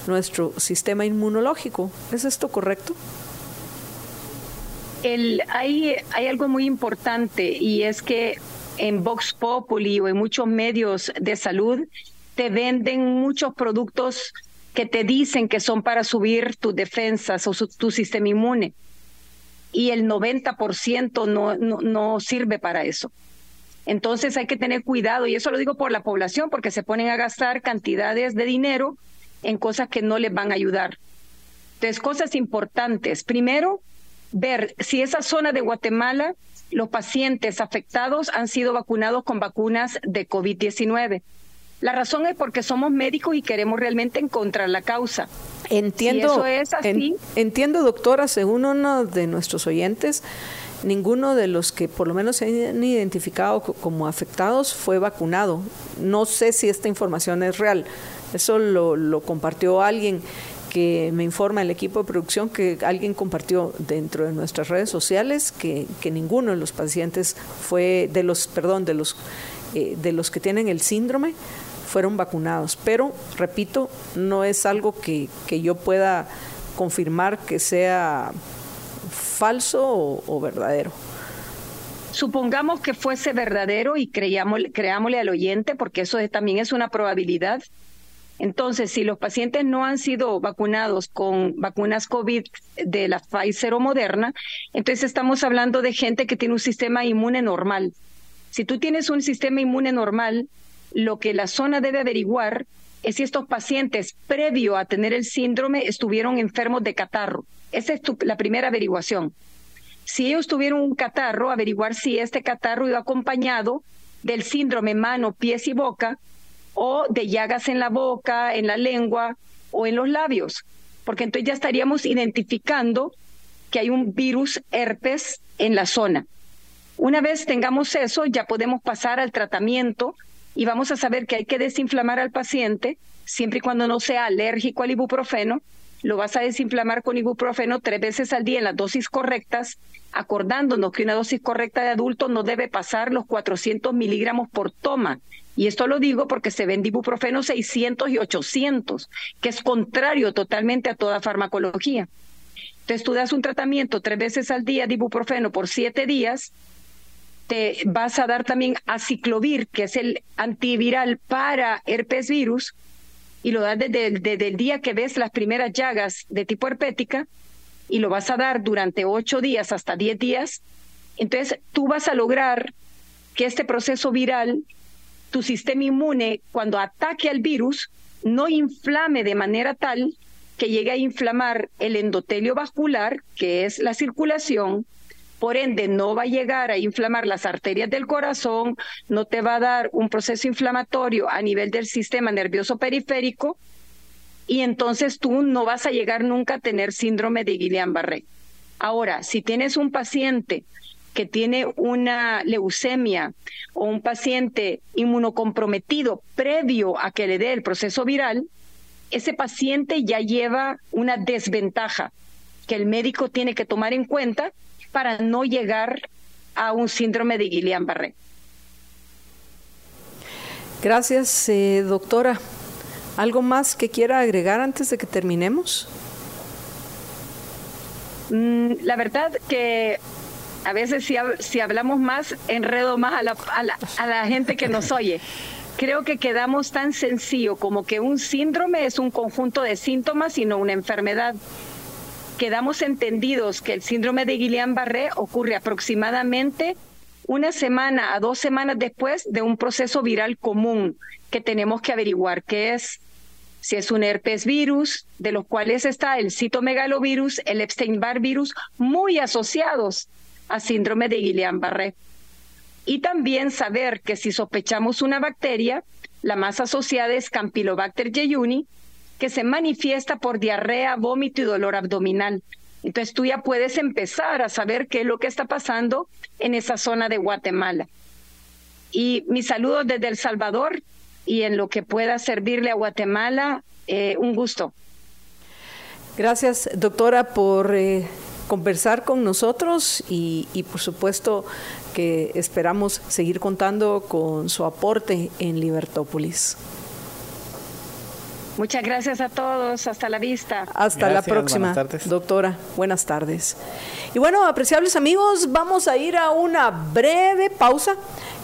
S1: nuestro sistema inmunológico. ¿Es esto correcto?
S4: El, hay, hay algo muy importante y es que en Vox Populi o en muchos medios de salud te venden muchos productos que te dicen que son para subir tus defensas o tu sistema inmune. Y el 90% no, no, no sirve para eso. Entonces hay que tener cuidado, y eso lo digo por la población, porque se ponen a gastar cantidades de dinero en cosas que no les van a ayudar. Entonces, cosas importantes. Primero, ver si esa zona de Guatemala, los pacientes afectados han sido vacunados con vacunas de COVID-19. La razón es porque somos médicos y queremos realmente encontrar la causa.
S1: Entiendo, es así, entiendo, doctora, según uno de nuestros oyentes, ninguno de los que por lo menos se han identificado como afectados fue vacunado. No sé si esta información es real. Eso lo, lo compartió alguien que me informa el equipo de producción que alguien compartió dentro de nuestras redes sociales que, que ninguno de los pacientes fue de los perdón de los eh, de los que tienen el síndrome fueron vacunados pero repito no es algo que, que yo pueda confirmar que sea falso o, verdadero
S4: Supongamos que fuese verdadero y creámosle al oyente, porque eso también es una probabilidad. Entonces, si los pacientes no han sido vacunados con vacunas COVID de la Pfizer o Moderna, entonces estamos hablando de gente que tiene un sistema inmune normal. Si tú tienes un sistema inmune normal, lo que la zona debe averiguar es si estos pacientes, previo a tener el síndrome, estuvieron enfermos de catarro. Esa es la primera averiguación. Si ellos tuvieron un catarro, averiguar si este catarro iba acompañado del síndrome mano, pies y boca, o de llagas en la boca, en la lengua o en los labios, porque entonces ya estaríamos identificando que hay un virus herpes en la zona. Una vez tengamos eso, ya podemos pasar al tratamiento y vamos a saber que hay que desinflamar al paciente siempre y cuando no sea alérgico al ibuprofeno. Lo vas a desinflamar con ibuprofeno tres veces al día en las dosis correctas, acordándonos que una dosis correcta de adulto no debe pasar los 400 miligramos por toma y esto lo digo porque se ven ibuprofeno 600 y 800, que es contrario totalmente a toda farmacología. Entonces tú das un tratamiento tres veces al día de ibuprofeno por siete días, te vas a dar también aciclovir, que es el antiviral para herpes virus, y lo das desde, desde el día que ves las primeras llagas de tipo herpética, y lo vas a dar durante ocho días hasta diez días. Entonces tú vas a lograr que este proceso viral tu sistema inmune, cuando ataque al virus, no inflame de manera tal que llegue a inflamar el endotelio vascular, que es la circulación, por ende no va a llegar a inflamar las arterias del corazón, no te va a dar un proceso inflamatorio a nivel del sistema nervioso periférico y entonces tú no vas a llegar nunca a tener síndrome de Guillain-Barré. Ahora, si tienes un paciente que tiene una leucemia o un paciente inmunocomprometido previo a que le dé el proceso viral, ese paciente ya lleva una desventaja que el médico tiene que tomar en cuenta para no llegar a un síndrome de Guillain-Barré.
S1: Gracias, eh, doctora. ¿Algo más que quiera agregar antes de que terminemos?
S4: Mm, la verdad que a veces si, si hablamos más, enredo más a la, a, la, a la gente que nos oye. Creo que quedamos tan sencillo como que un síndrome es un conjunto de síntomas y no una enfermedad. Quedamos entendidos que el síndrome de Guillain-Barré ocurre aproximadamente una semana a dos semanas después de un proceso viral común que tenemos que averiguar qué es. Si es un herpes virus, de los cuales está el citomegalovirus, el Epstein-Barr virus, muy asociados a síndrome de Guillain-Barré. Y también saber que si sospechamos una bacteria, la más asociada es Campylobacter jejuni, que se manifiesta por diarrea, vómito y dolor abdominal. Entonces tú ya puedes empezar a saber qué es lo que está pasando en esa zona de Guatemala. Y mis saludos desde El Salvador y en lo que pueda servirle a Guatemala, eh, un gusto.
S1: Gracias, doctora, por eh, conversar con nosotros y, y por supuesto que esperamos seguir contando con su aporte en Libertópolis.
S4: Muchas gracias a todos. Hasta la vista.
S1: Hasta la próxima, doctora. Buenas tardes. Y bueno, apreciables amigos, vamos a ir a una breve pausa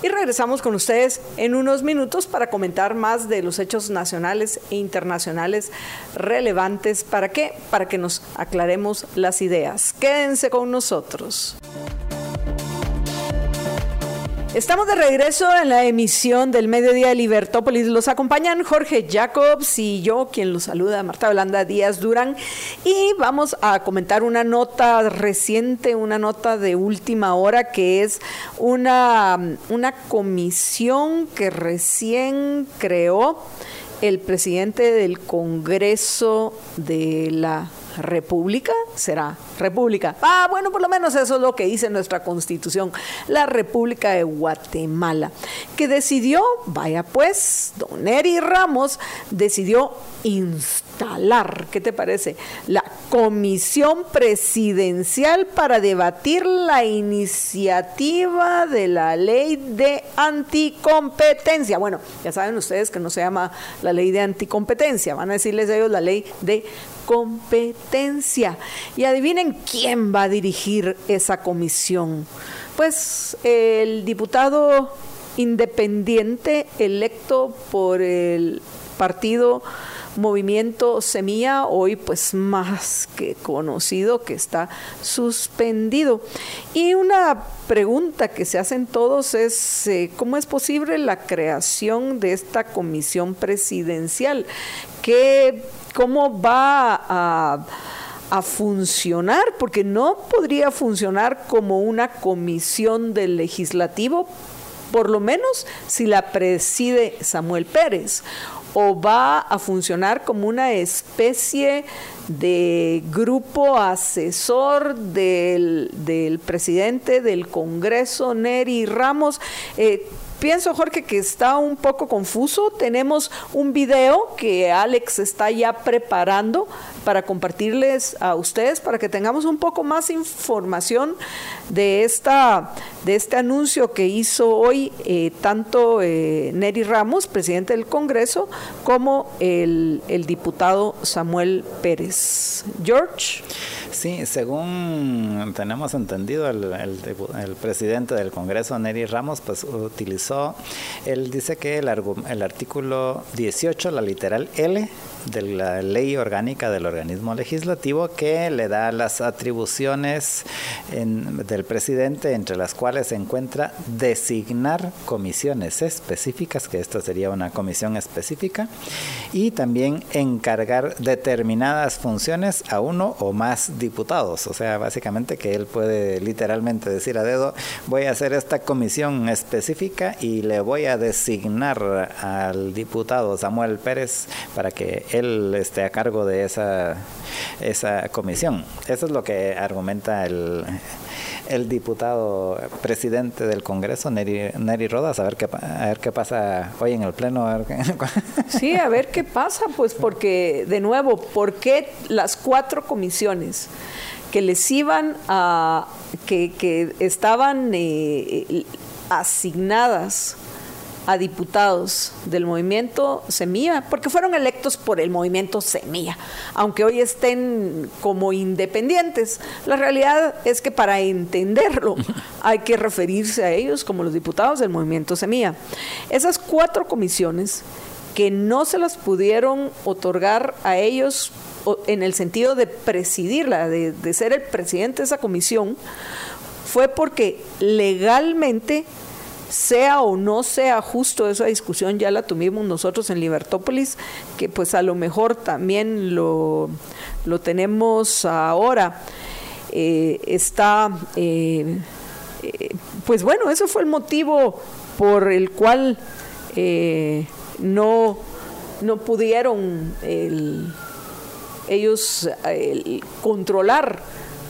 S1: y regresamos con ustedes en unos minutos para comentar más de los hechos nacionales e internacionales relevantes. ¿Para qué? Para que nos aclaremos las ideas. Quédense con nosotros. Estamos de regreso en la emisión del Mediodía de Libertópolis. Los acompañan Jorge Jacobs y yo, quien los saluda, Marta Blanda Díaz Durán. Y vamos a comentar una nota reciente, una nota de última hora, que es una, una comisión que recién creó el presidente del Congreso de la república, será república. Ah, bueno, por lo menos eso es lo que dice nuestra constitución, la República de Guatemala, que decidió, vaya pues, don Eri Ramos decidió instalar, ¿qué te parece? La comisión presidencial para debatir la iniciativa de la ley de anticompetencia. Bueno, ya saben ustedes que no se llama la ley de anticompetencia, van a decirles ellos la ley de competencia. Y adivinen quién va a dirigir esa comisión. Pues el diputado independiente electo por el partido Movimiento Semilla, hoy pues más que conocido, que está suspendido. Y una pregunta que se hacen todos es, eh, ¿cómo es posible la creación de esta comisión presidencial? ¿Qué cómo va a, funcionar, porque no podría funcionar como una comisión del legislativo, por lo menos si la preside Samuel Pérez, o va a funcionar como una especie de grupo asesor del, presidente del Congreso, Neri Ramos. Eh, Pienso, Jorge, que está un poco confuso. Tenemos un video que Alex está ya preparando para compartirles a ustedes, para que tengamos un poco más información de, esta, de este anuncio que hizo hoy eh, tanto eh, Neri Ramos, presidente del Congreso, como el, el diputado Samuel Pérez. George.
S2: Sí, según tenemos entendido, el, el, presidente del Congreso, Neri Ramos, pues utilizó, él dice que el, el artículo 18, la literal L, de la ley orgánica del organismo legislativo que le da las atribuciones del presidente, entre las cuales se encuentra designar comisiones específicas, que esta sería una comisión específica, y también encargar determinadas funciones a uno o más diputados. O sea, básicamente que él puede literalmente decir a dedo, voy a hacer esta comisión específica y le voy a designar al diputado Samuel Pérez para que él esté a cargo de esa, esa comisión. Eso es lo que argumenta el, el diputado presidente del Congreso, Neri, Neri Rodas, a ver, qué, a ver qué pasa hoy en el Pleno. (laughs)
S1: sí, a ver qué pasa, pues porque, de nuevo, ¿por qué las cuatro comisiones que les iban a, que, que estaban eh, asignadas a diputados del movimiento Semilla, porque fueron electos por el movimiento Semilla, aunque hoy estén como independientes. La realidad es que para entenderlo (laughs) hay que referirse a ellos como los diputados del movimiento Semilla. Esas cuatro comisiones que no se las pudieron otorgar a ellos en el sentido de presidirla, de, de ser el presidente de esa comisión, fue porque legalmente sea o no sea justo esa discusión, ya la tuvimos nosotros en Libertópolis, que pues a lo mejor también lo, lo tenemos ahora. Eh, está, eh, eh, pues bueno, eso fue el motivo por el cual no, no pudieron ellos controlar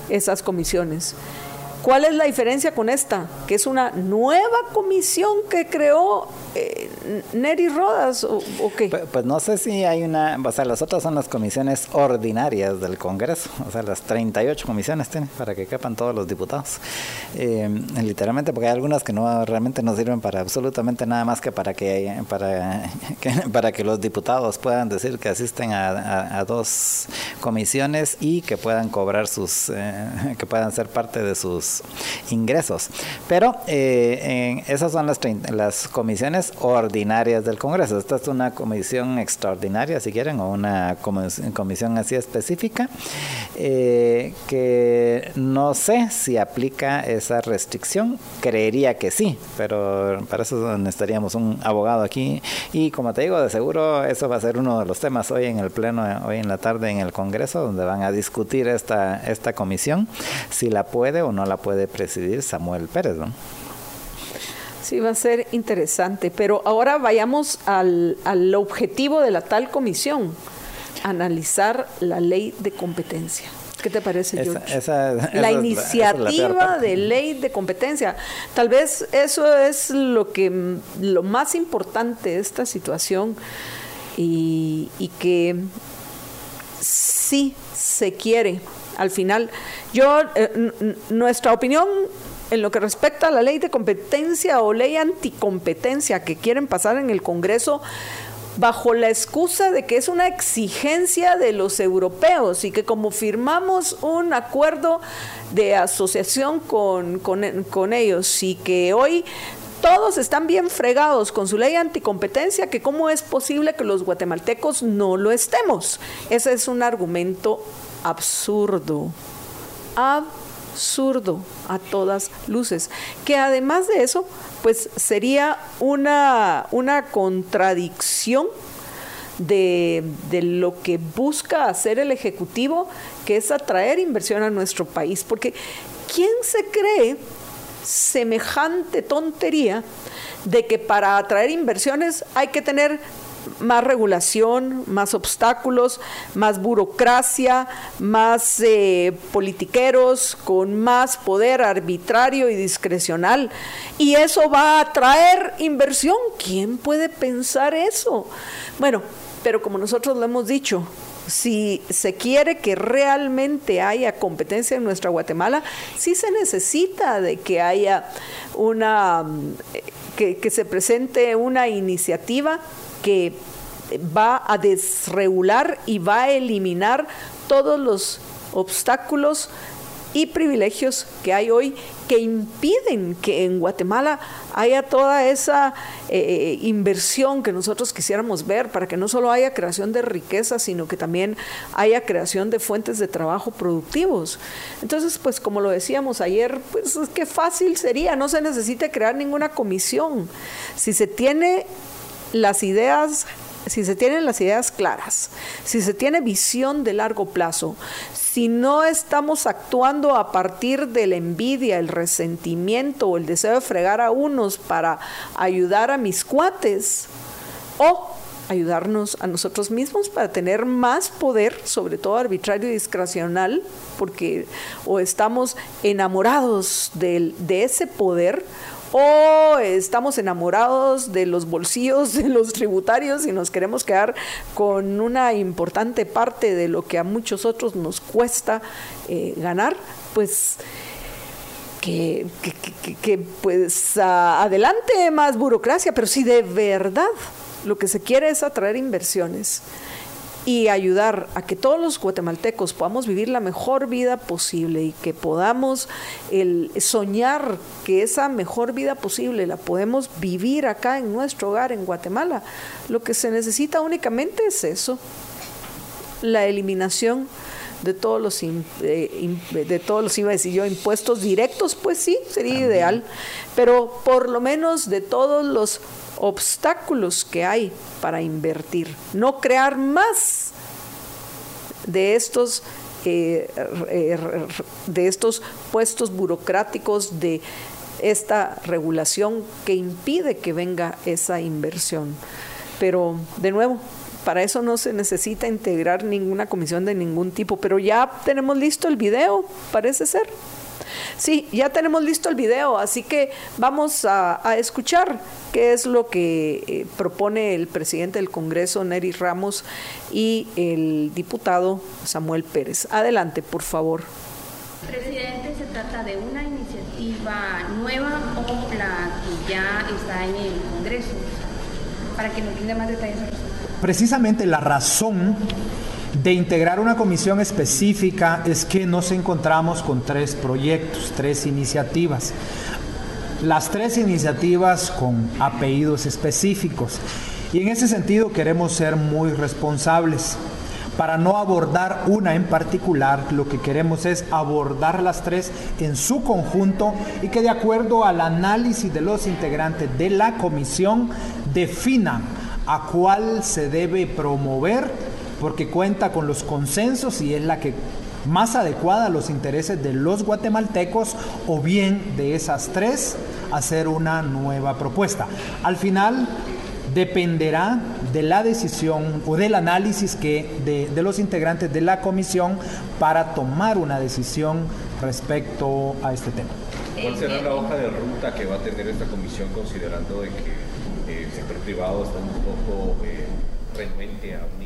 S1: esas comisiones. ¿Cuál es la diferencia con esta? Que es una nueva comisión que creó eh, Neri Rodas o, qué?
S2: Pues, pues, no sé si hay una, o sea, las otras son las comisiones ordinarias del Congreso, o sea, las 38 comisiones tiene para que quepan todos los diputados. Eh, literalmente porque hay algunas que no realmente no sirven para absolutamente nada más que para que para (laughs) que, para que los diputados puedan decir que asisten a, dos comisiones y que puedan cobrar sus eh, (laughs) que puedan ser parte de sus ingresos. Pero eh, esas son las, las comisiones ordinarias del Congreso. Esta es una comisión extraordinaria, si quieren, o una comisión así específica, eh, que no sé si aplica esa restricción. Creería que sí, pero para eso necesitaríamos un abogado aquí. Y como te digo, de seguro eso va a ser uno de los temas hoy en el Pleno, hoy en la tarde en el Congreso, donde van a discutir esta, esta comisión, si la puede o no la puede presidir Samuel Pérez. ¿no?
S1: Sí, va a ser interesante, pero ahora vayamos al, al objetivo de la tal comisión, analizar la ley de competencia. ¿Qué te parece, George? la iniciativa de ley de competencia. Tal vez eso es lo que lo más importante de esta situación y, y que sí se quiere al final. Yo, eh, nuestra opinión en lo que respecta a la ley de competencia o ley anticompetencia que quieren pasar en el Congreso, bajo la excusa de que es una exigencia de los europeos y que como firmamos un acuerdo de asociación con, con, ellos y que hoy todos están bien fregados con su ley anticompetencia, que cómo es posible que los guatemaltecos no lo estemos. Ese es un argumento absurdo. Absurdo a todas luces. Que además de eso, pues sería una, una contradicción de, de, lo que busca hacer el Ejecutivo, que es atraer inversión a nuestro país. Porque ¿quién se cree semejante tontería de que para atraer inversiones hay que tener más regulación, más obstáculos, más burocracia, más eh, politiqueros, con más poder arbitrario y discrecional. Y eso va a atraer inversión. ¿Quién puede pensar eso? Bueno, pero como nosotros lo hemos dicho, si se quiere que realmente haya competencia en nuestra Guatemala, sí se necesita de que haya una, que, que se presente una iniciativa que va a desregular y va a eliminar todos los obstáculos y privilegios que hay hoy que impiden que en Guatemala haya toda esa eh, inversión que nosotros quisiéramos ver para que no solo haya creación de riqueza, sino que también haya creación de fuentes de trabajo productivos. Entonces, pues como lo decíamos ayer, pues qué fácil sería, no se necesita crear ninguna comisión. Si se tiene las ideas si se tienen las ideas claras, si se tiene visión de largo plazo, si no estamos actuando a partir de la envidia, el resentimiento o el deseo de fregar a unos para ayudar a mis cuates, o ayudarnos a nosotros mismos para tener más poder, sobre todo arbitrario y discrecional, porque o estamos enamorados de, de ese poder o estamos enamorados de los bolsillos de los tributarios y nos queremos quedar con una importante parte de lo que a muchos otros nos cuesta eh, ganar, pues que, pues adelante más burocracia, pero si de verdad lo que se quiere es atraer inversiones y ayudar a que todos los guatemaltecos podamos vivir la mejor vida posible y que podamos el soñar que esa mejor vida posible la podemos vivir acá en nuestro hogar en Guatemala. Lo que se necesita únicamente es eso, la eliminación de todos los eh, de todos los iba a decir yo impuestos directos pues sí sería ideal pero por lo menos de todos los obstáculos que hay para invertir, no crear más de estos eh, eh, de estos puestos burocráticos de esta regulación que impide que venga esa inversión. Pero de nuevo, para eso no se necesita integrar ninguna comisión de ningún tipo, pero ya tenemos listo el video, parece ser. Sí, ya tenemos listo el video, así que vamos a, escuchar qué es lo que eh, propone el presidente del Congreso, Neri Ramos, y el diputado Samuel Pérez. Adelante, por favor.
S5: Presidente, ¿se trata de una iniciativa nueva o la que ya está en el Congreso? Para que nos brinde más detalles.
S6: Precisamente la razón de integrar una comisión específica es que nos encontramos con tres proyectos, tres iniciativas. Las tres iniciativas con apellidos específicos. Y en ese sentido queremos ser muy responsables. Para no abordar una en particular, lo que queremos es abordar las tres en su conjunto y que de acuerdo al análisis de los integrantes de la comisión definan a cuál se debe promover porque cuenta con los consensos y es la que más adecuada a los intereses de los guatemaltecos o bien de esas tres hacer una nueva propuesta. Al final dependerá de la decisión o del análisis que de, los integrantes de la comisión para tomar una decisión respecto a este tema.
S7: ¿Cuál será la hoja de ruta que va a tener esta comisión considerando de que eh, el sector privado está un poco eh, renuente a una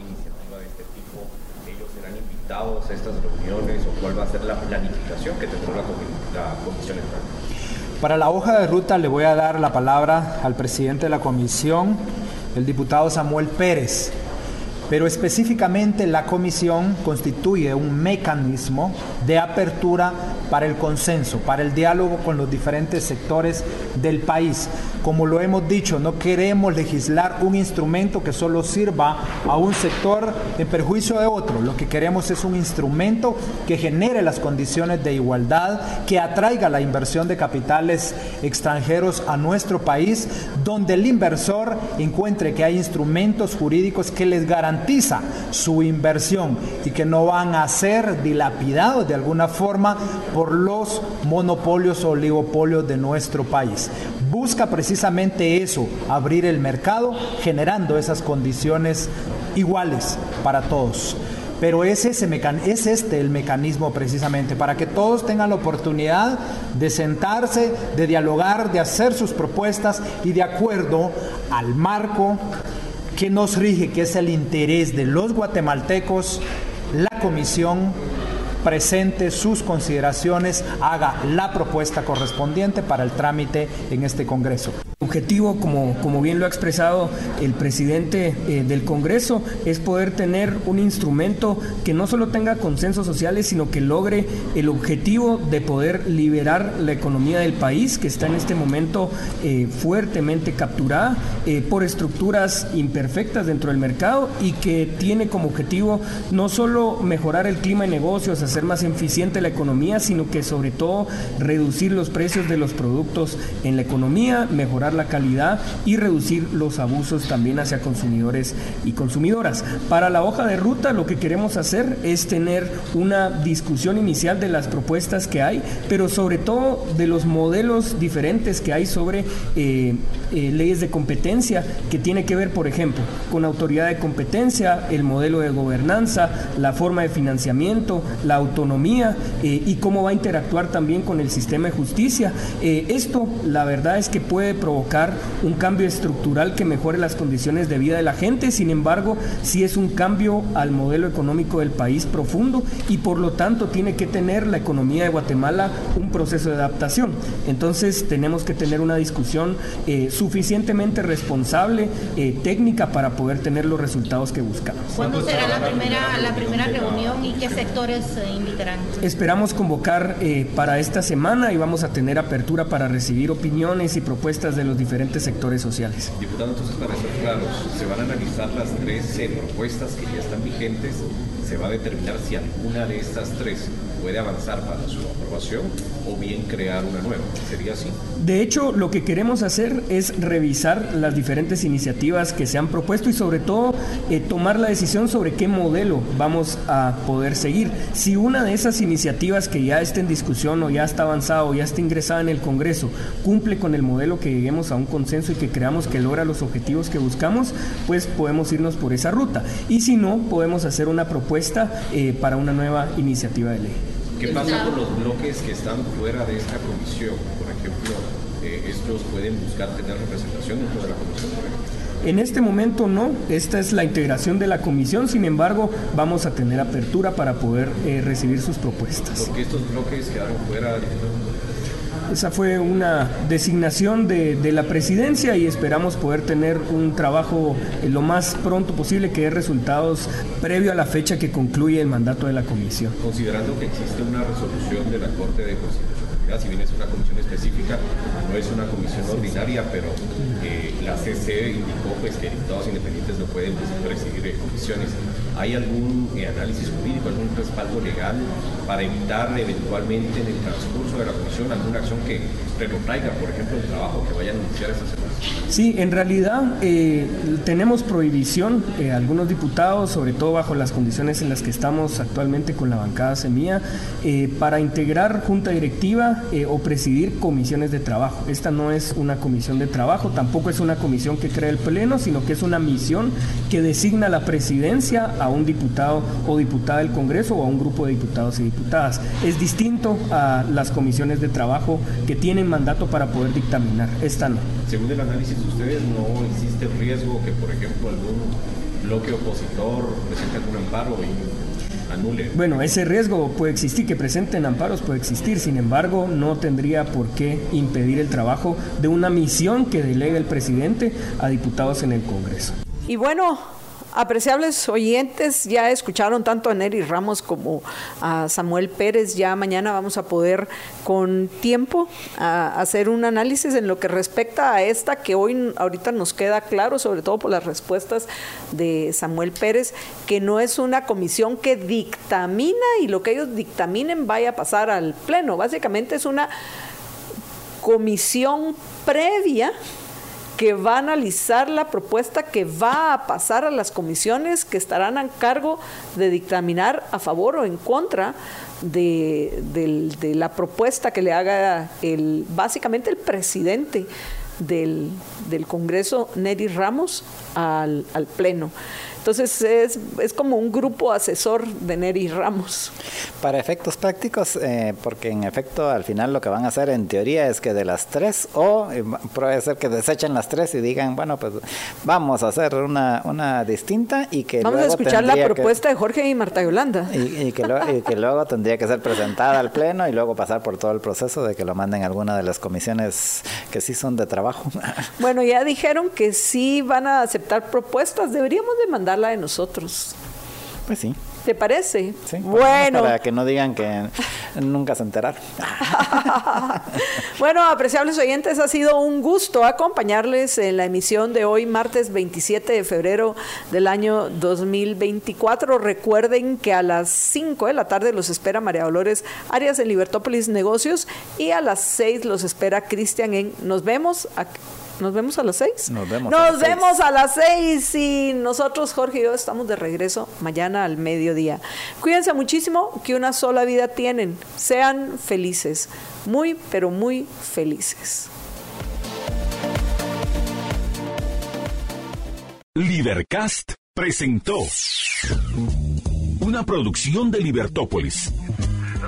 S7: invitados a estas reuniones o cuál va a ser la planificación que tendrá la, comisión
S6: Para la hoja de ruta le voy a dar la palabra al presidente de la comisión, el diputado Samuel Pérez. Pero específicamente la comisión constituye un mecanismo de apertura para el consenso, para el diálogo con los diferentes sectores del país. Como lo hemos dicho, no queremos legislar un instrumento que solo sirva a un sector en perjuicio de otro. Lo que queremos es un instrumento que genere las condiciones de igualdad, que atraiga la inversión de capitales extranjeros a nuestro país, donde el inversor encuentre que hay instrumentos jurídicos que les garantiza su inversión y que no van a ser dilapidados de alguna forma por los monopolios o oligopolios de nuestro país. Busca precisamente eso, abrir el mercado, generando esas condiciones iguales para todos. Pero es, ese es este el mecanismo precisamente, para que todos tengan la oportunidad de sentarse, de dialogar, de hacer sus propuestas y de acuerdo al marco que nos rige, que es el interés de los guatemaltecos, la comisión presente sus consideraciones, haga la propuesta correspondiente para el trámite en este Congreso.
S8: Objetivo, como, como bien lo ha expresado el presidente eh, del Congreso, es poder tener un instrumento que no solo tenga consensos sociales, sino que logre el objetivo de poder liberar la economía del país, que está en este momento eh, fuertemente capturada eh, por estructuras imperfectas dentro del mercado y que tiene como objetivo no solo mejorar el clima de negocios, hacer más eficiente la economía, sino que sobre todo reducir los precios de los productos en la economía, mejorar la calidad y reducir los abusos también hacia consumidores y consumidoras. Para la hoja de ruta lo que queremos hacer es tener una discusión inicial de las propuestas que hay, pero sobre todo de los modelos diferentes que hay sobre eh, eh, leyes de competencia que tiene que ver, por ejemplo, con autoridad de competencia, el modelo de gobernanza, la forma de financiamiento, la autonomía eh, y cómo va a interactuar también con el sistema de justicia. esto, la verdad es que puede provocar un cambio estructural que mejore las condiciones de vida de la gente, sin embargo, sí es un cambio al modelo económico del país profundo y por lo tanto tiene que tener la economía de Guatemala un proceso de adaptación. Entonces tenemos que tener una discusión eh, suficientemente responsable, eh, técnica, para poder tener los resultados que buscamos.
S5: ¿Cuándo será la primera, la primera reunión y qué sectores invitarán?
S8: Esperamos convocar eh, para esta semana y vamos a tener apertura para recibir opiniones y propuestas de los diferentes sectores sociales.
S7: Diputado, entonces para ser claros, se van a analizar las tres propuestas que ya están vigentes, se va a determinar si alguna de estas tres puede avanzar para su aprobación o bien crear una nueva. ¿Sería así?
S8: De hecho, lo que queremos hacer es revisar las diferentes iniciativas que se han propuesto y sobre todo eh, tomar la decisión sobre qué modelo vamos a poder seguir. Si una de esas iniciativas que ya está en discusión o ya está avanzada o ya está ingresada en el Congreso cumple con el modelo que lleguemos a un consenso y que creamos que logra los objetivos que buscamos, pues podemos irnos por esa ruta. Y si no, podemos hacer una propuesta eh, para una nueva iniciativa de ley.
S7: ¿Qué pasa con los bloques que están fuera de esta comisión? Por ejemplo, eh, estos pueden buscar tener representación dentro de la comisión.
S8: En este momento no, esta es la integración de la comisión, sin embargo vamos a tener apertura para poder eh, recibir sus propuestas.
S7: ¿Por qué estos bloques quedaron fuera?
S8: Esa fue una designación de, de, la presidencia y esperamos poder tener un trabajo eh, lo más pronto posible que dé resultados previo a la fecha que concluye el mandato de la comisión.
S7: Considerando que existe una resolución de la Corte de Constitucionalidad, si bien es una comisión específica, no es una comisión ordinaria, pero eh, la CC indicó pues, que diputados independientes no pueden presidir comisiones. ¿Hay algún eh, análisis jurídico, algún respaldo legal para evitar eventualmente en el transcurso de la comisión alguna acción que retrotraiga, por ejemplo, el trabajo que vayan a iniciar esta semana?
S8: Sí, en realidad eh, tenemos prohibición, eh, algunos diputados, sobre todo bajo las condiciones en las que estamos actualmente con la bancada Semilla, eh, para integrar junta directiva o presidir comisiones de trabajo. Esta no es una comisión de trabajo, tampoco es una comisión que crea el Pleno, sino que es una misión que designa la presidencia a un diputado o diputada del Congreso o a un grupo de diputados y diputadas. Es distinto a las comisiones de trabajo que tienen mandato para poder dictaminar. Esta no.
S7: Según análisis de ustedes, ¿no existe riesgo que, por ejemplo, algún bloque opositor presente algún amparo y anule?
S8: Bueno, ese riesgo puede existir, que presenten amparos puede existir, sin embargo, no tendría por qué impedir el trabajo de una misión que delega el presidente a diputados en el Congreso.
S1: Y bueno, Apreciables oyentes, ya escucharon tanto a Neri Ramos como a Samuel Pérez. Ya mañana vamos a poder con tiempo a hacer un análisis en lo que respecta a esta que hoy ahorita nos queda claro, sobre todo por las respuestas de Samuel Pérez, que no es una comisión que dictamina y lo que ellos dictaminen vaya a pasar al pleno. Básicamente es una comisión previa que va a analizar la propuesta que va a pasar a las comisiones que estarán a cargo de dictaminar a favor o en contra de, la propuesta que le haga el, básicamente el presidente del, Congreso, Neri Ramos, al Pleno. Entonces es, es, como un grupo asesor de Neri Ramos.
S2: Para efectos prácticos, eh, porque en efecto al final lo que van a hacer en teoría es que de las tres, o eh, puede ser que desechen las tres y digan, bueno, pues vamos a hacer una, una distinta y que...
S1: Vamos
S2: luego
S1: a escuchar la
S2: que,
S1: propuesta de Jorge y Marta Yolanda.
S2: Y, y, que lo, y, que luego tendría que ser presentada al Pleno y luego pasar por todo el proceso de que lo manden a alguna de las comisiones que sí son de trabajo.
S1: Bueno, ya dijeron que sí van a aceptar propuestas, deberíamos de mandar de nosotros.
S2: Pues sí.
S1: ¿Te parece?
S2: Sí,
S1: bueno.
S2: Para que no digan que (laughs) nunca se enteraron. (laughs)
S1: bueno, apreciables oyentes, ha sido un gusto acompañarles en la emisión de hoy, martes 27 de febrero del año 2024. Recuerden que a las 5 de la tarde los espera María Dolores Arias en Libertópolis Negocios y a las 6 los espera Cristian en Nos vemos. Aquí ¿Nos vemos a las seis?
S2: Nos vemos.
S1: Nos a las vemos seis. a las seis y nosotros, Jorge y yo, estamos de regreso mañana al mediodía. Cuídense muchísimo, que una sola vida tienen. Sean felices, muy, pero muy felices.
S9: Libercast presentó una producción de Libertópolis.